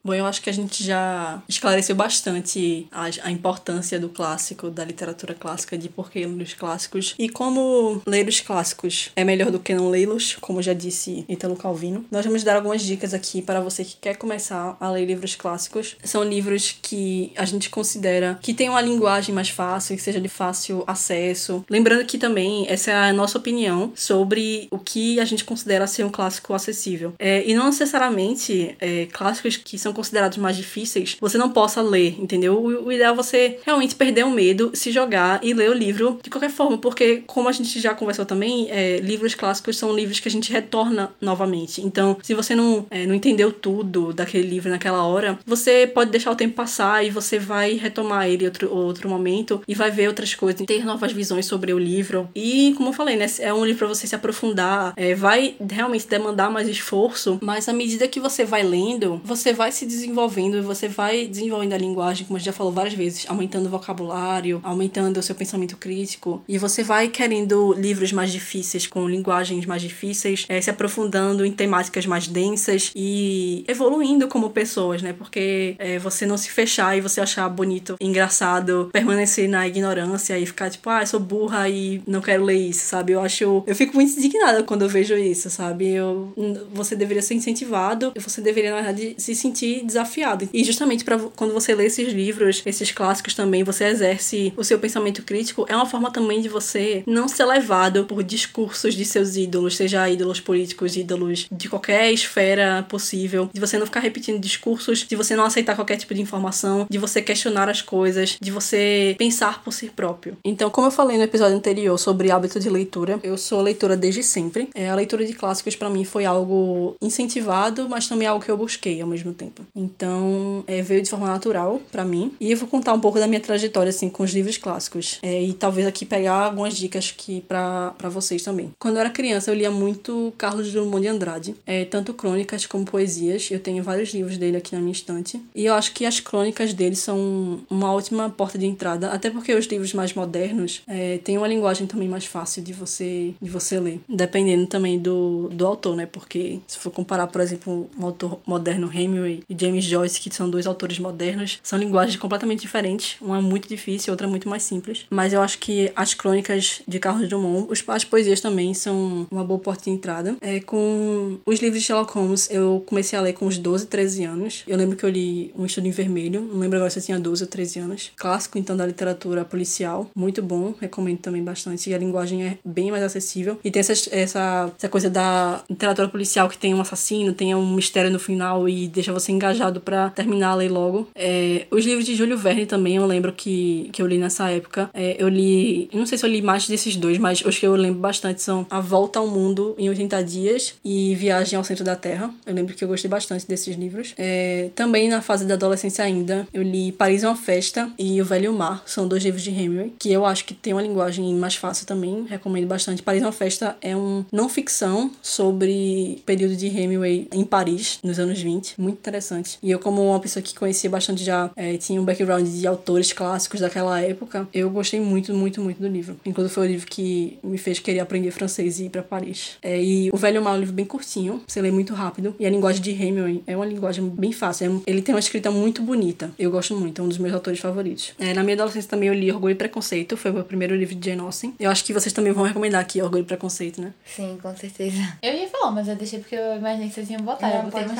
Bom, eu acho que a gente já esclareceu bastante a, a, importância do clássico, da literatura clássica, de por que ler os clássicos e como ler os clássicos é melhor do que não lê-los, como já disse Italo Calvino. Nós vamos dar algumas dicas aqui para você que quer começar a ler livros clássicos. São livros que a gente considera que tem uma linguagem mais fácil, que seja de fácil acesso. Lembrando que também essa é a nossa opinião sobre o que a gente considera ser um clássico acessível. É, e não necessariamente é, clássicos que são considerados mais difíceis, você não possa ler, entendeu? O, o ideal é você realmente perder o medo, se jogar e ler o livro de qualquer forma, porque, como a gente já conversou também, é, livros clássicos são livros que a gente retorna novamente. Então, se você não, é, não entendeu tudo daquele livro naquela hora, você pode deixar o tempo passar e você vai retomar ele outro, outro momento e vai ver outras coisas, ter novas visões sobre o livro. E, como eu falei, né, é um livro para você se aprofundar, é, vai realmente demandar mais esforço, mas à medida que você vai lendo, você vai se desenvolvendo, você vai desenvolvendo a linguagem, como a gente já falou várias vezes, aumentando o vocabulário, aumentando o seu pensamento crítico, e você vai querendo livros mais difíceis, com linguagens mais difíceis, é, se aprofundando em temáticas mais densas e evoluindo como pessoas, né? Porque é, você não se fechar e você achar bonito, engraçado, permanecer na ignorância e ficar tipo, ah, eu sou burra e não quero ler isso, sabe? Eu acho. Eu fico muito indignada quando eu vejo isso, sabe? Eu, você deveria ser incentivado você deveria, na verdade, se sentir desafiado. E justamente para quando você lê esses livros, esses clássicos também, você exerce o seu pensamento crítico, é uma forma também de você não ser levado por discursos de seus ídolos, seja ídolos políticos, ídolos de qualquer esfera possível, de você não ficar repetindo discursos, de você não aceitar qualquer tipo de informação, de você questionar as coisas, de você pensar por si próprio. Então, como eu falei no episódio anterior sobre hábito de leitura, eu sou leitora desde sempre. É, a leitura de clássicos para mim foi algo incentivado, mas também algo que eu busquei ao mesmo tempo. Então, é, veio de forma natural para mim. E eu vou contar um pouco da minha trajetória assim com os livros clássicos. É, e talvez aqui pegar algumas dicas aqui para vocês também. Quando eu era criança, eu lia muito Carlos Drummond de Andrade, é, tanto crônicas como poesias. Eu tenho vários livros dele aqui na minha estante. E eu acho que as crônicas dele são uma ótima porta de entrada, até porque os livros mais modernos é, têm uma linguagem também mais fácil de você, de você ler, dependendo também do, do autor, né? Porque se for comparar, por exemplo, um autor moderno, Hemingway e James Joyce, que são dois autores modernos, são linguagens completamente diferentes. Uma é muito difícil, outra é muito mais simples. Mas eu acho que as crônicas de Carlos Drummond, os, as poesias também são uma boa porta de entrada. É, com os livros de Sherlock Holmes, eu comecei a ler com uns 12, 13 anos. Eu lembro que eu li Um Estudo em Vermelho, não lembro agora se eu tinha 12 ou 13 anos. Clássico, então, da literatura policial, muito bom, recomendo também bastante. E a linguagem é bem mais acessível. E tem essa, essa, essa coisa da literatura policial que tem um assassino, tem um mistério no final e deixa você engajado para terminar a ler logo. É, os livros de Júlio Verne também, eu lembro que, que eu li nessa época. É, eu li, não sei se eu li mais desses dois, mas os que eu lembro bastante são A Volta ao Mundo em 80 Dias e Viagem ao Centro da Terra. Eu lembro que eu gostei bastante desses livros. É, também na fase da adolescência ainda, eu li Paris é uma Festa e O Velho Mar. São dois livros de Hemingway, que eu acho que tem uma linguagem mais fácil também. Recomendo bastante. Paris é uma Festa é um não ficção sobre o período de Hemingway em Paris, nos anos 20. Muito interessante. E eu, como uma pessoa que conhecia bastante já, é, tinha um background de autores clássicos daquela época, eu gostei muito, muito, muito do livro. Inclusive foi o livro que me fez querer aprender francês e ir para Paris. É, e O Velho Mar é um livro bem curtinho, você lê muito rápido. E a linguagem de Hemingway é uma linguagem bem fácil. É, ele tem uma escrita muito bonita. Eu gosto muito, é um dos meus autores favoritos. É, na minha adolescência também eu li Orgulho e Preconceito, foi o meu primeiro livro de Jane Austen. Eu acho que vocês também vão recomendar aqui Orgulho e Preconceito, né? Sim, com certeza. Eu ia falar, mas eu deixei porque eu imaginei que vocês iam botar. Não, eu botei no.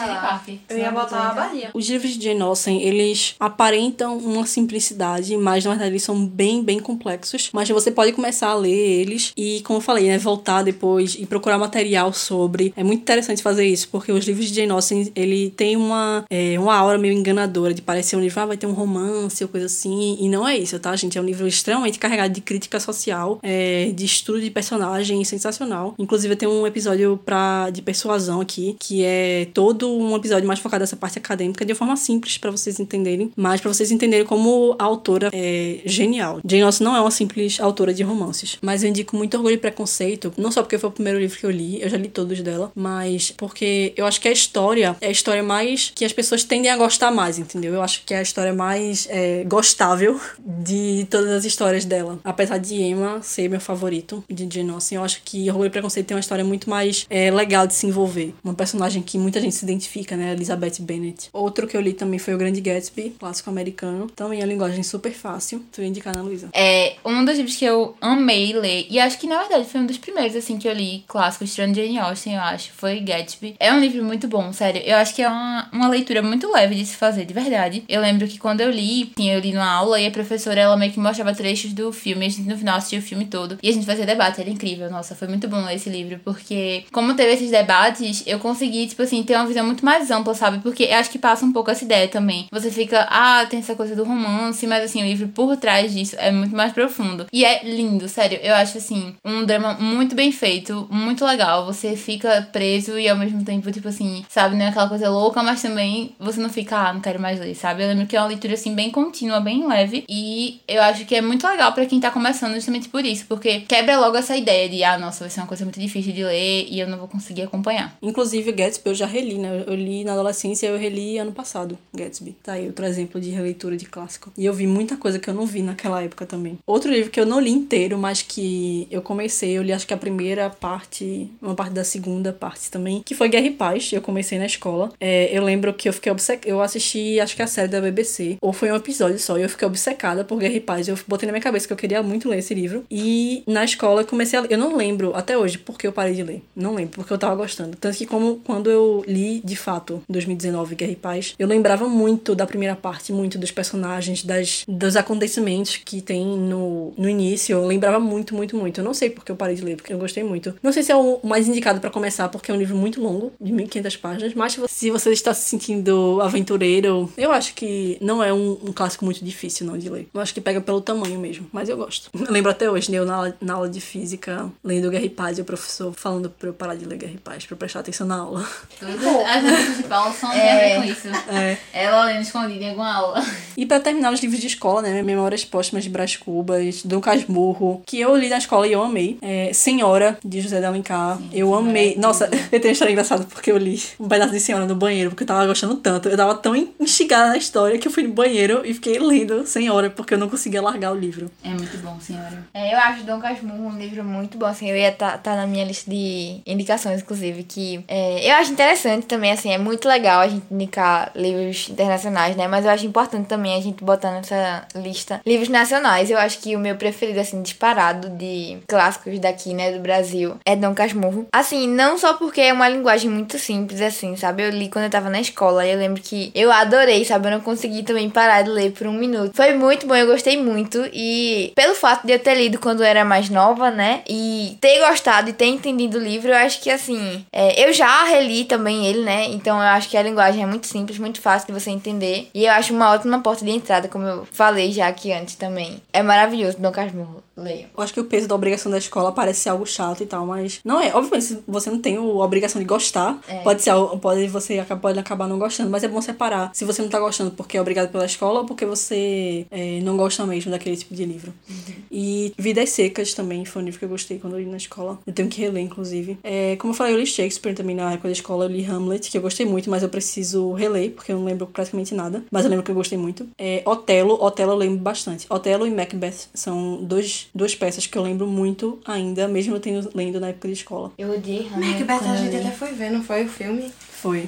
Eu ia botar a Bahia. Os livros de Jane Austen, eles aparentam uma simplicidade, mas na verdade eles são bem, bem complexos. Mas você pode começar a ler eles e, como eu falei, né, voltar depois e procurar material sobre. É muito interessante fazer isso, porque os livros de Jane Austen, ele tem uma, é, uma aura meio enganadora de parecer um livro, ah, vai ter um romance ou coisa assim. E não é isso, tá, gente? É um livro extremamente carregado de crítica social, é, de estudo de personagem sensacional. Inclusive, eu tenho um episódio pra, de persuasão aqui, que é todo um episódio mais focado nessa parte acadêmica, de forma simples para vocês entenderem, mas para vocês entenderem como a autora é genial. Jane Austen não é uma simples autora de romances, mas eu indico muito Orgulho e Preconceito, não só porque foi o primeiro livro que eu li, eu já li todos dela, mas porque eu acho que a história é a história mais que as pessoas tendem a gostar mais, entendeu? Eu acho que é a história mais é, gostável de todas as histórias dela. Apesar de Emma ser meu favorito de Jane Austen, eu acho que Orgulho e Preconceito tem uma história muito mais é, legal de se envolver. Uma personagem que muita gente se identifica, né? Elizabeth Bennet. Outro que eu li também foi O Grande Gatsby, clássico americano. Também a linguagem super fácil. Tu ia indicar, Ana Luísa? É um dos livros que eu amei ler, e acho que na verdade foi um dos primeiros assim que eu li clássicos, tirando Jane Austen, eu acho, foi Gatsby. É um livro muito bom, sério. Eu acho que é uma, uma leitura muito leve de se fazer, de verdade. Eu lembro que quando eu li, sim, eu li numa aula e a professora ela meio que mostrava trechos do filme, a gente no final assistia o filme todo e a gente fazia debate, era incrível. Nossa, foi muito bom ler esse livro, porque como teve esses debates, eu consegui, tipo assim, ter uma visão muito mais ampla, sabe? Porque porque eu acho que passa um pouco essa ideia também. Você fica, ah, tem essa coisa do romance, mas assim, o livro por trás disso é muito mais profundo. E é lindo, sério. Eu acho assim, um drama muito bem feito, muito legal. Você fica preso e ao mesmo tempo, tipo assim, sabe, não é aquela coisa louca, mas também você não fica, ah, não quero mais ler, sabe? Eu lembro que é uma leitura assim bem contínua, bem leve. E eu acho que é muito legal para quem tá começando justamente por isso, porque quebra logo essa ideia de, ah, nossa, vai ser uma coisa muito difícil de ler e eu não vou conseguir acompanhar. Inclusive, Gatsby eu já reli, né? Eu li na adolescência, eu reli ano passado, Gatsby. Tá aí outro exemplo de releitura de clássico. E eu vi muita coisa que eu não vi naquela época também. Outro livro que eu não li inteiro, mas que eu comecei, eu li acho que a primeira parte, uma parte da segunda parte também, que foi Guerra e Paz. Eu comecei na escola. É, eu lembro que eu fiquei obcecada. Eu assisti, acho que a série da BBC, ou foi um episódio só, e eu fiquei obcecada por Guerra e Paz. Eu botei na minha cabeça que eu queria muito ler esse livro. E na escola eu comecei a. Eu não lembro até hoje porque eu parei de ler. Não lembro, porque eu tava gostando. Tanto que como quando eu li, de fato, em 2019, Guerra e Paz, eu lembrava muito da primeira parte, muito dos personagens, das, dos acontecimentos que tem no, no início. Eu lembrava muito, muito, muito. Eu não sei porque eu parei de ler, porque eu gostei muito. Não sei se é o mais indicado para começar, porque é um livro muito longo, de 1500 páginas, mas se você está se sentindo aventureiro, eu acho que não é um, um clássico muito difícil não de ler. Eu acho que pega pelo tamanho mesmo, mas eu gosto. Eu lembro até hoje, né, eu na, na aula de física, lendo Guerra e Paz, e o professor falando pra eu parar de ler Guerra e Paz, eu prestar atenção na aula. Tudo, as notícias de Paulo só tem a ver com isso. É. Ela lendo escondida em alguma aula. E pra terminar os livros de escola, né, Memórias Póstumas de Brás Cubas, Dom Casmurro, que eu li na escola e eu amei. É, Senhora, de José de Alencar, eu Senhora amei. é Nossa, eu tenho uma história engraçada porque eu li um pedaço de Senhora no banheiro, porque eu tava gostando tanto. Eu tava tão instigada na história que eu fui no banheiro e fiquei lendo Senhora, porque eu não conseguia largar o livro. É muito bom, senhora. É, eu acho Dom Casmurro um livro muito bom, assim, eu ia estar tá, na minha lista de indicações, inclusive, que é, eu acho interessante também, assim, é muito legal a gente indicar livros internacionais, né, mas eu acho importante também a gente botar nessa lista livros nacionais, eu acho que o meu preferido, assim, disparado de clássicos daqui, né, do Brasil, é Dom Casmurro. Assim, não só porque é uma linguagem muito simples, assim, sabe, eu li quando eu tava na escola e eu lembro que eu adorei, sabe, eu não consegui também parar de ler por um minuto. Foi muito bom, eu gostei muito e pelo fato de eu ter lido quando eu era mais nova, né? E ter gostado e ter entendido o livro, eu acho que assim. é, eu já reli também ele, né? Então eu acho que a linguagem é muito simples, muito fácil de você entender. E eu acho uma ótima porta de entrada, como eu falei já aqui antes também. É maravilhoso, Dom Casmurro. Eu acho que o peso da obrigação da escola parece ser algo chato e tal, mas não é. Obviamente, se você não tem a obrigação de gostar, É. pode ser pode você pode acabar não gostando, mas é bom separar se você não tá gostando porque é obrigado pela escola ou porque você é, não gosta mesmo daquele tipo de livro. E Vidas Secas também foi um livro que eu gostei quando eu li na escola. Eu tenho que reler, inclusive. É, como eu falei, eu li Shakespeare também na época da escola, eu li Hamlet, que eu gostei muito, mas eu preciso reler, porque eu não lembro praticamente nada. Mas eu lembro que eu gostei muito. É, Otelo, Otelo eu lembro bastante. Otelo e Macbeth são dois, duas peças que eu lembro muito ainda, mesmo eu tendo lendo na época de escola. Eu odiei Hamlet. Macbeth a gente até foi ver, não foi o filme? Foi.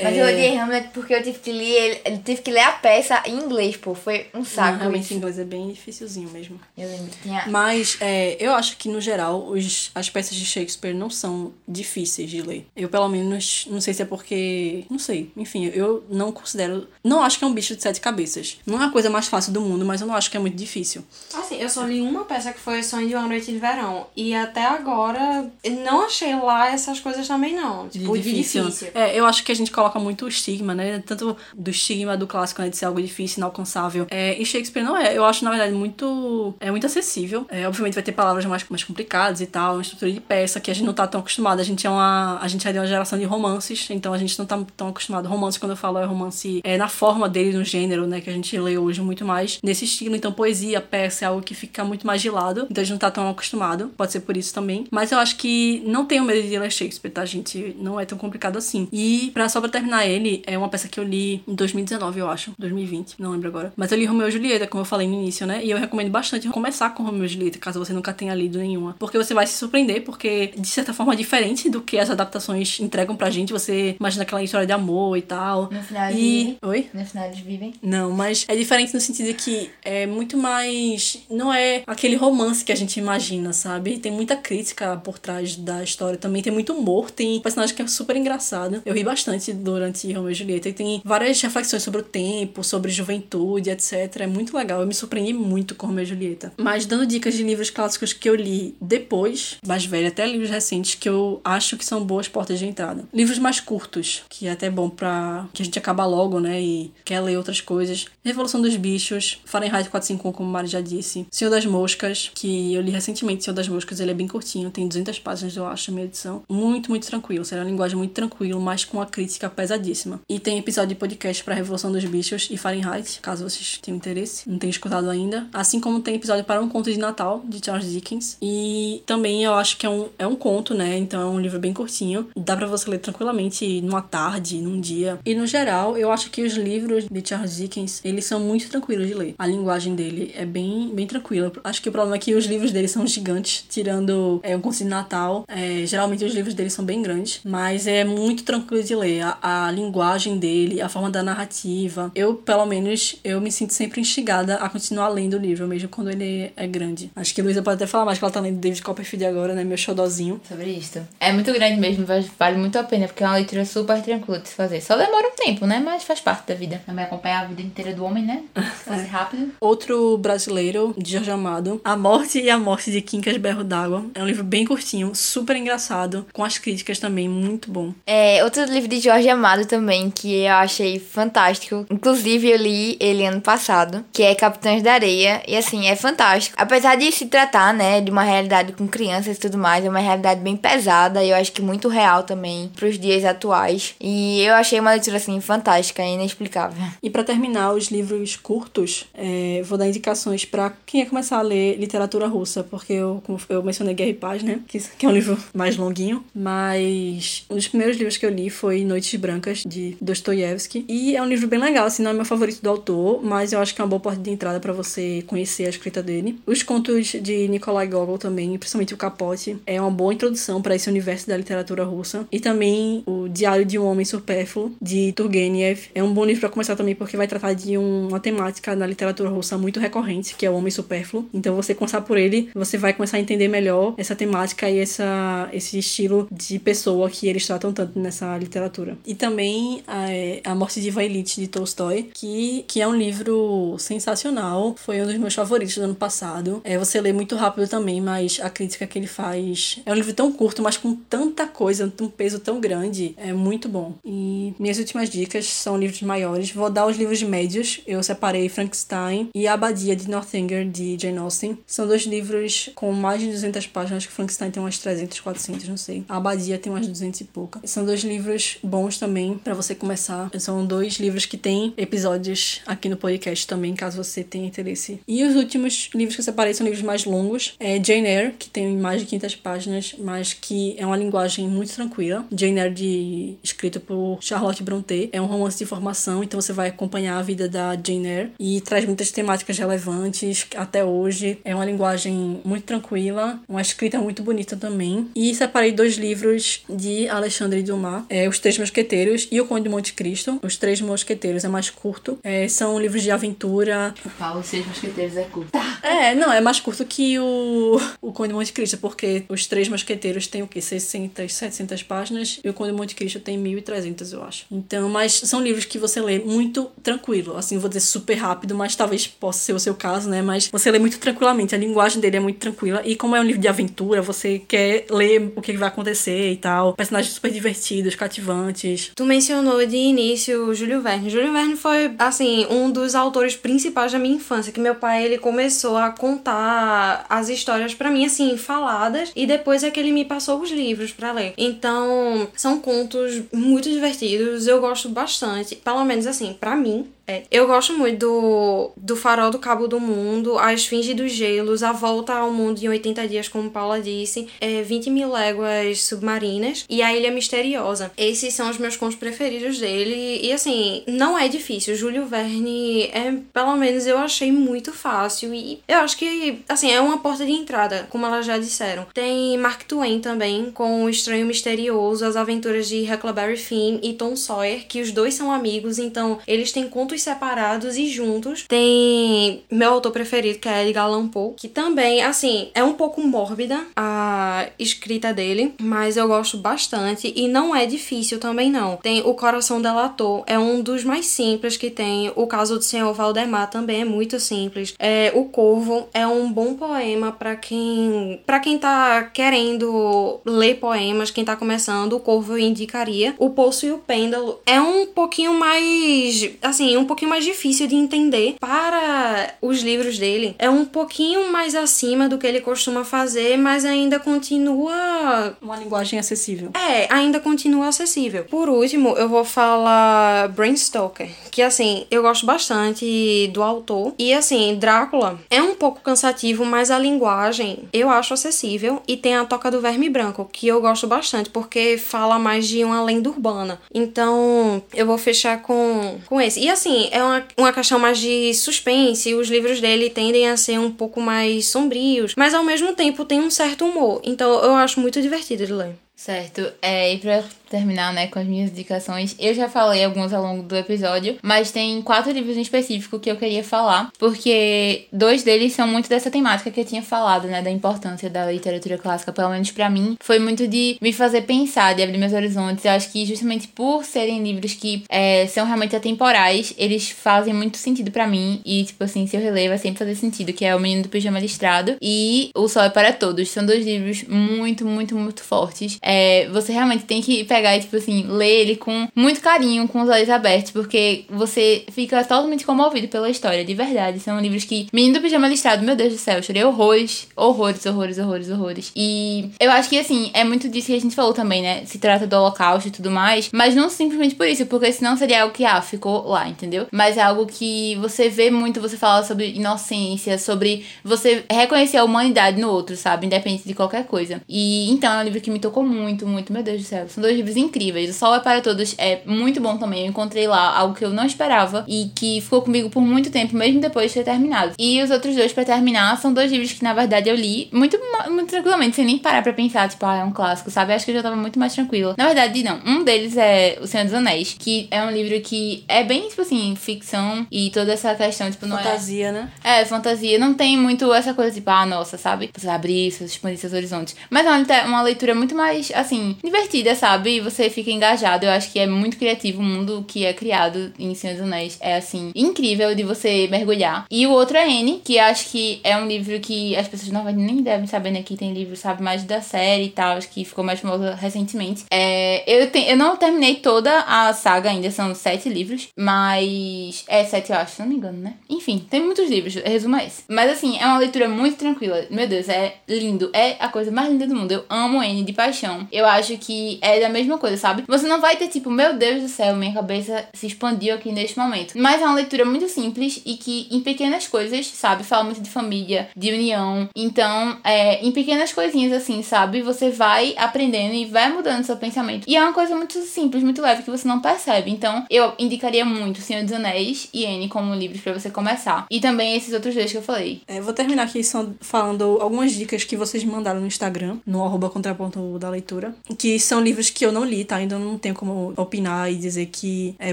Mas eu odiei Hamlet porque eu tive que ler ele, eu tive que ler a peça em inglês, pô. Foi um Não, saco realmente isso. em inglês é bem dificilzinho mesmo. Eu lembro tinha. Mas é, eu acho que, no geral, os, as peças de Shakespeare não são difíceis de ler. Eu, pelo menos, não sei se é porque. Não sei. Enfim, eu não considero. Não acho que é um bicho de sete cabeças. Não é a coisa mais fácil do mundo, mas eu não acho que é muito difícil. Assim, eu só li uma peça que foi Sonho de uma Noite de Verão. E até agora, não achei lá essas coisas também, não. Tipo, de difícil. É, eu acho que a gente coloca muito o estigma, né? Tanto do estigma do clássico, né? De ser algo difícil, inalcançável. É, e Shakespeare não é. Eu acho, na verdade, muito. É muito acessível. É, obviamente vai ter palavras mais, mais complicadas e tal, uma estrutura de peça que a gente não tá tão acostumado. A gente é uma. A gente é de uma geração de romances, então a gente não tá tão acostumado. Romance, quando eu falo, é romance é na forma dele, no gênero, né? Que a gente lê hoje muito mais nesse estilo. Então, poesia, peça é algo que fica muito mais de lado. Então a gente não tá tão acostumado. Pode ser por isso também. Mas eu acho que não tenho medo de ler Shakespeare, tá, gente? Não é tão complicado assim. E pra, só pra terminar ele, é uma peça que eu li em 2019, eu acho. 2020, não lembro agora. Mas eu li Romeu e Julieta, como eu falei no início, né? E eu recomendo bastante começar com Romeu e Julieta, caso você nunca tenha lido nenhuma. Porque você vai se surpreender, porque de certa forma é diferente do que as adaptações entregam pra gente. Você imagina aquela história de amor e tal. No final eles E. vivem. Oi? No final eles vivem. Não, mas é diferente no sentido de que é muito mais. Não é aquele romance que a gente imagina, sabe? Tem muita crítica por trás da história também, tem muito humor, tem um personagem que é super engraçado. Eu ri bastante durante Romeo e Julieta. E tem várias reflexões sobre o tempo, sobre juventude, etc. É muito legal. Eu me surpreendi muito com Romeo e Julieta. Mas dando dicas de livros clássicos que eu li depois, mais velho, até livros recentes, que eu acho que são boas portas de entrada. Livros mais curtos, que é até bom pra que a gente acaba logo, né? E quer ler outras coisas. Revolução dos Bichos, Fahrenheit 451, como o Mari já disse. Senhor das Moscas, que eu li recentemente. Senhor das Moscas, ele é bem curtinho, tem 200 páginas, eu acho, a minha edição. Muito, muito tranquilo. Será uma linguagem muito tranquila, mas com uma crítica pesadíssima. E tem episódio de podcast para Revolução dos Bichos e Fahrenheit, caso vocês tenham interesse. Não tenham escutado ainda. Assim como tem episódio para Um Conto de Natal, de Charles Dickens. E também eu acho que é um, é um conto, né? Então é um livro bem curtinho. Dá para você ler tranquilamente numa tarde, num dia. E no geral, eu acho que os livros de Charles Dickens, eles são muito tranquilos de ler. A linguagem dele é bem, bem tranquila. Acho que o problema é que os livros dele são gigantes, tirando é, o Conto de Natal. É, geralmente os livros dele são bem grandes, mas é muito tranquilo de ler. A, a linguagem dele, a forma da narrativa. Eu, pelo menos, eu me sinto sempre instigada a continuar lendo o livro, mesmo quando ele é grande. Acho que a Luísa pode até falar mais, que ela tá lendo David Copperfield agora, né? Meu xodozinho. Sobre isso. É muito grande mesmo, vale muito a pena, porque é uma leitura super tranquila de se fazer. Só demora um tempo, né? Mas faz parte da vida. Também acompanhar a vida inteira do homem, né? Se fosse rápido. Outro brasileiro, de Jorge Amado, A Morte e a Morte de Quincas Berro d'Água. É um livro bem curtinho, super engraçado, com as críticas também, muito bom. É, outro livro de Jorge Amado também, que eu achei fantástico. Inclusive, eu li ele ano passado, que é Capitães da Areia. E assim, é fantástico. Apesar de se tratar, né, de uma realidade com crianças e tudo mais, é uma realidade bem pesada e eu acho que muito real também pros dias atuais. E eu achei uma leitura, assim, fantástica e inexplicável. E para terminar os livros curtos, é, vou dar indicações para quem quer começar a ler literatura russa, porque eu, eu mencionei Guerra e Paz, né, que, que é um livro mais longuinho, mas um dos primeiros livros que eu li foi Noites Brancas, de Dostoiévski, e é um livro bem legal, assim, não é meu favorito do autor, mas eu acho que é uma boa porta de entrada para você conhecer a escrita dele. Os contos de Nikolai Gogol também, principalmente o Capote, é uma boa introdução para esse universo da literatura russa. E também o Diário de um Homem Supérfluo, de Turgenev. É um bom livro para começar também, porque vai tratar de um, uma temática na literatura russa muito recorrente, que é o homem supérfluo. Então, você começar por ele, você vai começar a entender melhor essa temática e essa, esse estilo de pessoa que eles tratam tanto nessa literatura. E também a, a Morte de Vailite, de Tolstói, que, que é um livro sensacional. Foi um dos meus favoritos do ano passado. É, você lê muito rápido também, mas a crítica que ele faz é um livro tão curto, mas com tanta coisa, um peso tão grande. É muito bom. E minhas últimas dicas são livros maiores. Vou dar os livros médios. Eu separei Frankenstein e A Abadia de Northanger, de Jane Austen. São dois livros com mais de 200 páginas. Acho que Frankenstein tem umas 300, 400, não sei. A Abadia tem umas 200 e pouca. São dois livros bons também para você começar. São dois livros que têm episódios aqui no podcast também, caso você tenha interesse. E os últimos livros que eu separei são livros mais longos. É Jane Eyre, que tem mais de 500 páginas, mas que é uma linguagem muito tranquila. Jane Eyre, de, escrito por Charlotte Brontë, é um romance de formação, então você vai acompanhar a vida da Jane Eyre e traz muitas temáticas relevantes até hoje. É uma linguagem muito tranquila, uma escrita muito bonita também. E separei dois livros de Alexandre Dumas, é, Os Três Mosqueteiros e O Conde de Monte Cristo. Os Três Mosqueteiros é mais curto, é, são livros de aventura. O Paulo, Os Seis Mosqueteiros é curto. É, não, é mais curto que o, o Conde de Monte Cristo, porque os Três Mosqueteiros têm o quê? 600, 700 páginas e o Conde de Monte Cristo tem 1300, eu acho. Então, mas são livros que você lê muito tranquilo. Assim, vou dizer super rápido, mas talvez possa ser o seu caso, né? Mas você lê muito tranquilamente. A linguagem dele é muito tranquila. E como é um livro de aventura, você quer ler o que vai acontecer e tal. Personagens super divertidos, cativantes. Tu mencionou de início o Júlio Verne. Júlio Verne foi, assim, um dos autores principais da minha infância, que meu pai, ele começou a contar as histórias para mim, assim, faladas, e depois é que ele me passou os livros para ler. Então, são contos muito divertidos, eu gosto bastante, pelo menos assim, para mim, é. Eu gosto muito do, do Farol do Cabo do Mundo, A Esfinge dos Gelos, A Volta ao Mundo em 80 Dias, como Paula disse, é 20 mil léguas submarinas e A Ilha Misteriosa. Esses são os meus contos preferidos dele e, assim, não é difícil. Júlio Verne é, pelo menos eu achei muito fácil e eu acho que, assim, é uma porta de entrada, como elas já disseram. Tem Mark Twain também, com O Estranho Misterioso, As Aventuras de Huckleberry Finn e Tom Sawyer, que os dois são amigos, então eles têm contos separados e juntos. Tem meu autor preferido, que é Edgar Allan Poe, que também, assim, é um pouco mórbida a escrita dele, mas eu gosto bastante e não é difícil também não. Tem O Coração Delator, é um dos mais simples que tem. O caso do Senhor Valdemar também é muito simples. É, o Corvo é um bom poema para quem para quem tá querendo ler poemas, quem tá começando, o Corvo eu indicaria. O Poço e o Pêndulo é um pouquinho mais, assim, um pouquinho mais difícil de entender para os livros dele. É um pouquinho mais acima do que ele costuma fazer, mas ainda continua uma linguagem acessível. É, ainda continua acessível. Por último, eu vou falar Bram Stoker, que assim, eu gosto bastante do autor. E assim, Drácula é um pouco cansativo, mas a linguagem eu acho acessível e tem a Toca do Verme Branco, que eu gosto bastante porque fala mais de uma lenda urbana. Então, eu vou fechar com com esse. E assim, é uma, uma questão mais de suspense, os livros dele tendem a ser um pouco mais sombrios, mas ao mesmo tempo tem um certo humor. Então, eu acho muito divertido de ler. Certo. É, e pra terminar, né, com as minhas indicações, eu já falei alguns ao longo do episódio, mas tem quatro livros em específico que eu queria falar, porque dois deles são muito dessa temática que eu tinha falado, né, da importância da literatura clássica, pelo menos para mim, foi muito de me fazer pensar, de abrir meus horizontes. Eu acho que justamente por serem livros que é, são realmente atemporais, eles fazem muito sentido para mim e, tipo assim, se eu reler vai sempre fazer sentido, que é O Menino do Pijama Listrado e O Sol é para Todos. São dois livros muito, muito, muito fortes é, você realmente tem que pegar e, tipo assim, ler ele com muito carinho, com os olhos abertos, porque você fica totalmente comovido pela história, de verdade. São livros que. Menino do Pijama Listrado, meu Deus do céu, eu chorei horrores, horrores, horrores, horrores, horrores. E eu acho que, assim, é muito disso que a gente falou também, né? Se trata do Holocausto e tudo mais, mas não simplesmente por isso, porque senão seria algo que, ah, ficou lá, entendeu? Mas é algo que você vê muito, você fala sobre inocência, sobre você reconhecer a humanidade no outro, sabe? Independente de qualquer coisa. E então é um livro que me tocou muito, muito, meu Deus do céu. São dois livros incríveis. O Sol é para Todos é muito bom também. Eu encontrei lá algo que eu não esperava e que ficou comigo por muito tempo, mesmo depois de ter terminado. E os outros dois, para terminar, são dois livros que na verdade eu li muito, muito tranquilamente, sem nem parar pra pensar, tipo, ah, é um clássico, sabe? Acho que eu já tava muito mais tranquila. Na verdade, não. Um deles é O Senhor dos Anéis, que é um livro que é bem, tipo assim, ficção e toda essa questão, tipo, não fantasia, é. Fantasia, né? É, fantasia. Não tem muito essa coisa, tipo, ah, nossa, sabe? Você abrir, você expandir seus horizontes. Mas é uma, uma leitura muito mais assim, divertida, sabe? Você fica engajado. Eu acho que é muito criativo o mundo que é criado em Senhor dos Anéis. É, assim, incrível de você mergulhar. E o outro é N, que acho que é um livro que as pessoas não nem devem saber, né? Que tem livro, sabe? Mais da série e tal. Acho que ficou mais famosa recentemente. É, eu, te, eu não terminei toda a saga ainda, são sete livros. Mas. É sete, eu acho, se não me engano, né? Enfim, tem muitos livros. Resumo é esse. Mas assim, é uma leitura muito tranquila. Meu Deus, é lindo. É a coisa mais linda do mundo. Eu amo N de paixão. Eu acho que é da mesma coisa, sabe? Você não vai ter tipo, meu Deus do céu, minha cabeça se expandiu aqui neste momento. Mas é uma leitura muito simples e que em pequenas coisas, sabe? Fala muito de família, de união. Então, é, em pequenas coisinhas assim, sabe? Você vai aprendendo e vai mudando seu pensamento. E é uma coisa muito simples, muito leve que você não percebe. Então, eu indicaria muito Senhor dos Anéis e N como livros para você começar. E também esses outros dois que eu falei. É, vou terminar aqui só falando algumas dicas que vocês mandaram no Instagram, no arroba contraponto da leitura, que são livros que eu não li, tá? Ainda não tenho como opinar e dizer que é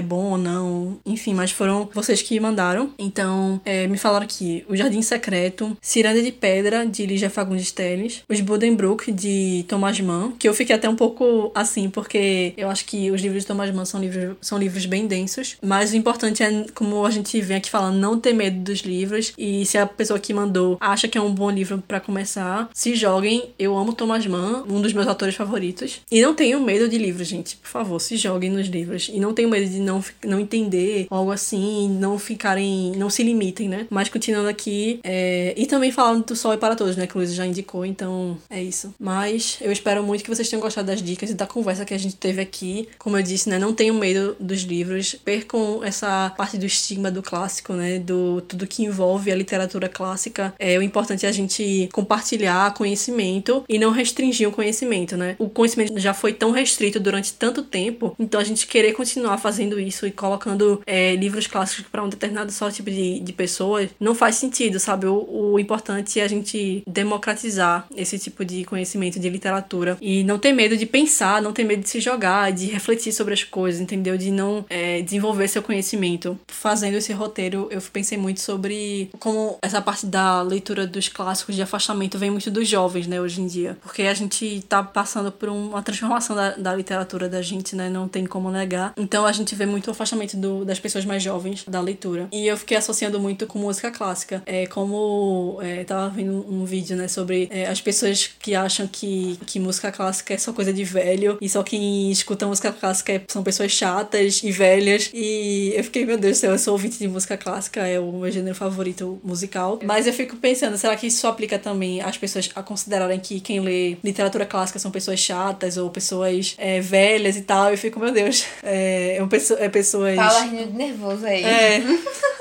bom ou não, enfim, mas foram vocês que mandaram. Então, é, me falaram aqui O Jardim Secreto, Ciranda de Pedra, de Lígia Fagundes Teles, Os Buddenbrook, de Thomas Mann, que eu fiquei até um pouco assim, porque eu acho que os livros de Thomas Mann são livros, são livros bem densos, mas o importante é, como a gente vem aqui falando, não ter medo dos livros, e se a pessoa que mandou acha que é um bom livro para começar, se joguem. Eu amo Thomas Mann, um dos meus autores favoritos. E não tenham medo de livros, gente. Por favor, se joguem nos livros. E não tenham medo de não, não entender algo assim, não ficarem. não se limitem, né? Mas continuando aqui. É... E também falando do Sol é para Todos, né? Que o Luiz já indicou, então é isso. Mas eu espero muito que vocês tenham gostado das dicas e da conversa que a gente teve aqui. Como eu disse, né? Não tenham medo dos livros. Percam essa parte do estigma do clássico, né? Do tudo que envolve a literatura clássica. É o importante é a gente compartilhar conhecimento e não restringir o conhecimento, né? O conhecimento já foi tão restrito durante tanto tempo, então a gente querer continuar fazendo isso e colocando é, livros clássicos para um determinado só tipo de, de pessoas não faz sentido, sabe? O, o importante é a gente democratizar esse tipo de conhecimento de literatura e não ter medo de pensar, não ter medo de se jogar, de refletir sobre as coisas, entendeu? De não é, desenvolver seu conhecimento. Fazendo esse roteiro, eu pensei muito sobre como essa parte da leitura dos clássicos de afastamento vem muito dos jovens, né, hoje em dia. Porque a gente tá passando por uma transformação da, da literatura da gente, né? Não tem como negar. Então a gente vê muito o afastamento do, das pessoas mais jovens da leitura. E eu fiquei associando muito com música clássica. É como é, tava vendo um vídeo, né, sobre é, as pessoas que acham que, que música clássica é só coisa de velho e só quem escuta música clássica é, são pessoas chatas e velhas. E eu fiquei, meu Deus do céu, eu sou ouvinte de música clássica, é o meu gênero favorito musical. Mas eu fico pensando, será que isso aplica também às pessoas a considerarem que quem lê literatura clássica são pessoas chatas ou pessoas é, velhas e tal? Eu fico, meu Deus, é, é, pessoa, é pessoas. Fala rindo de nervoso aí. É,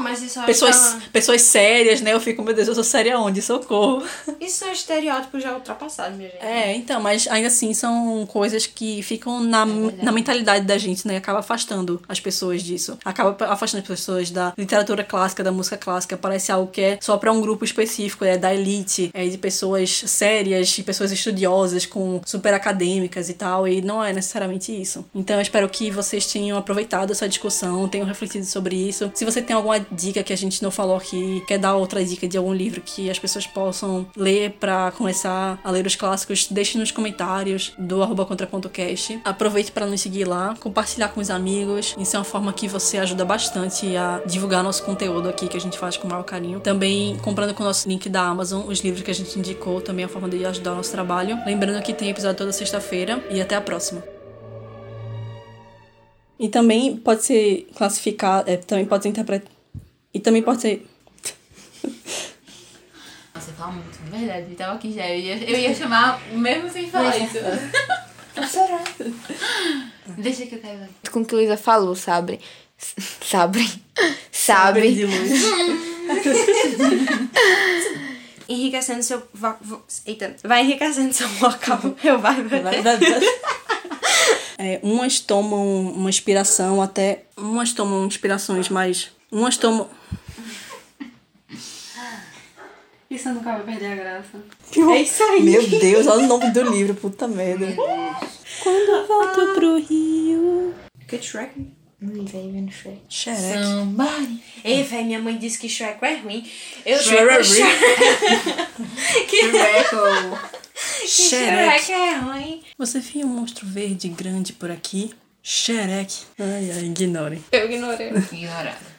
Não, mas isso pessoas, é pessoas sérias, né? Eu fico, meu Deus, eu sou séria onde? Socorro. Isso é um estereótipo já ultrapassado, minha gente. É, então, mas ainda assim são coisas que ficam na, na mentalidade da gente, né? Acaba afastando as pessoas disso. Acaba afastando as pessoas da literatura clássica, da música clássica. Parece algo que é só pra um grupo específico, é da elite, é de pessoas sérias, de pessoas estudiosas, com super acadêmicas e tal. E não é necessariamente isso. Então eu espero que vocês tenham aproveitado essa discussão, tenham refletido sobre isso. Se você tem alguma dica que a gente não falou aqui, quer dar outra dica de algum livro que as pessoas possam ler pra começar a ler os clássicos, deixe nos comentários do arroba contra.cast. Aproveite para nos seguir lá, compartilhar com os amigos. Isso é uma forma que você ajuda bastante a divulgar nosso conteúdo aqui, que a gente faz com o maior carinho. Também comprando com o nosso link da Amazon os livros que a gente indicou, também é uma forma de ajudar o nosso trabalho. Lembrando que tem episódio toda sexta-feira e até a próxima. E também pode ser classificado, é, também pode ser interpretado. E também pode ser. Você fala muito, de verdade. Eu tava aqui já. Eu ia, eu ia chamar mesmo sem falar isso. Deixa que eu caio aqui. Com o que Luísa falou, sabe? Sabe? Sabe? de luz. Enriquecendo seu. va- Eita, vai enriquecendo seu local. Eu vai. É, umas tomam uma inspiração até. Umas tomam inspirações mais. Umas tomam. Isso nunca vai perder a graça. É isso aí. Meu Deus, olha o nome do livro, puta merda. Quando eu volto pro Rio. Que Shrek? Luísa aí vendo Shrek. Xereque. Somebody. Ei, velho, minha mãe disse que Shrek é ruim. Eu Shrek Shrek, que Xereque. Shrek é ruim. Você viu um monstro verde grande por aqui? Xereque. Ai, ai, ignorem. Eu ignorei. Ignorado.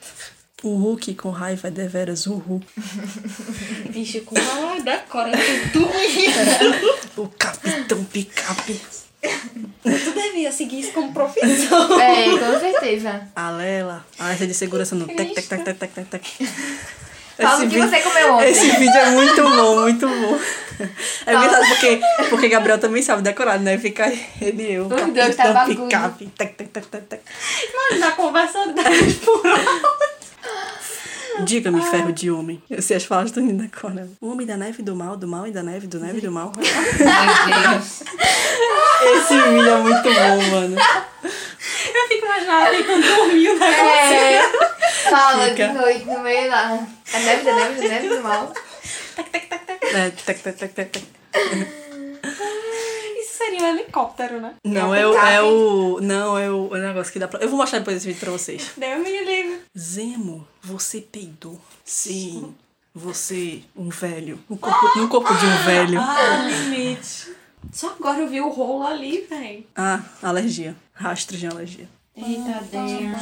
O Hulk com raiva é deveras uhul. Bicho, com uma da cora, tô dormindo. O Capitão Picape. Tu devia seguir isso como profissão. É, com certeza. Alela. Alerta de segurança no tec, tec, tec, tec, tec, tec, tec. Fala Esse o que você comeu ontem. Esse vídeo é muito bom, muito bom. É engraçado porque, porque Gabriel também sabe decorar, né? Fica ele e eu. Os dois tá picape. Tec, tec, tec, tec, tec. Mano, na conversa 10 por hora. Diga-me, ferro de homem. Eu sei as falas do Nina Cora. O homem da neve do mal, do mal e da neve, do neve e do mal. Meu Deus. Esse vídeo é muito bom, mano. Eu fico imaginando ele quando dormiu, né? É. Fala Fica. de noite no meio lá. A neve da neve da neve do mal. É, tec, tec, tec, tec, tec. Seria um helicóptero, né? Não, é o, é o. Não, é o, o negócio que dá pra. Eu vou mostrar depois esse vídeo pra vocês. Deus me livre. Zemo, você peidou. Sim, você, um velho. No corpo, no corpo de um velho. Ah, limite. Só agora eu vi o rolo ali, véi. Ah, alergia. Rastros de alergia. Eita, Deus.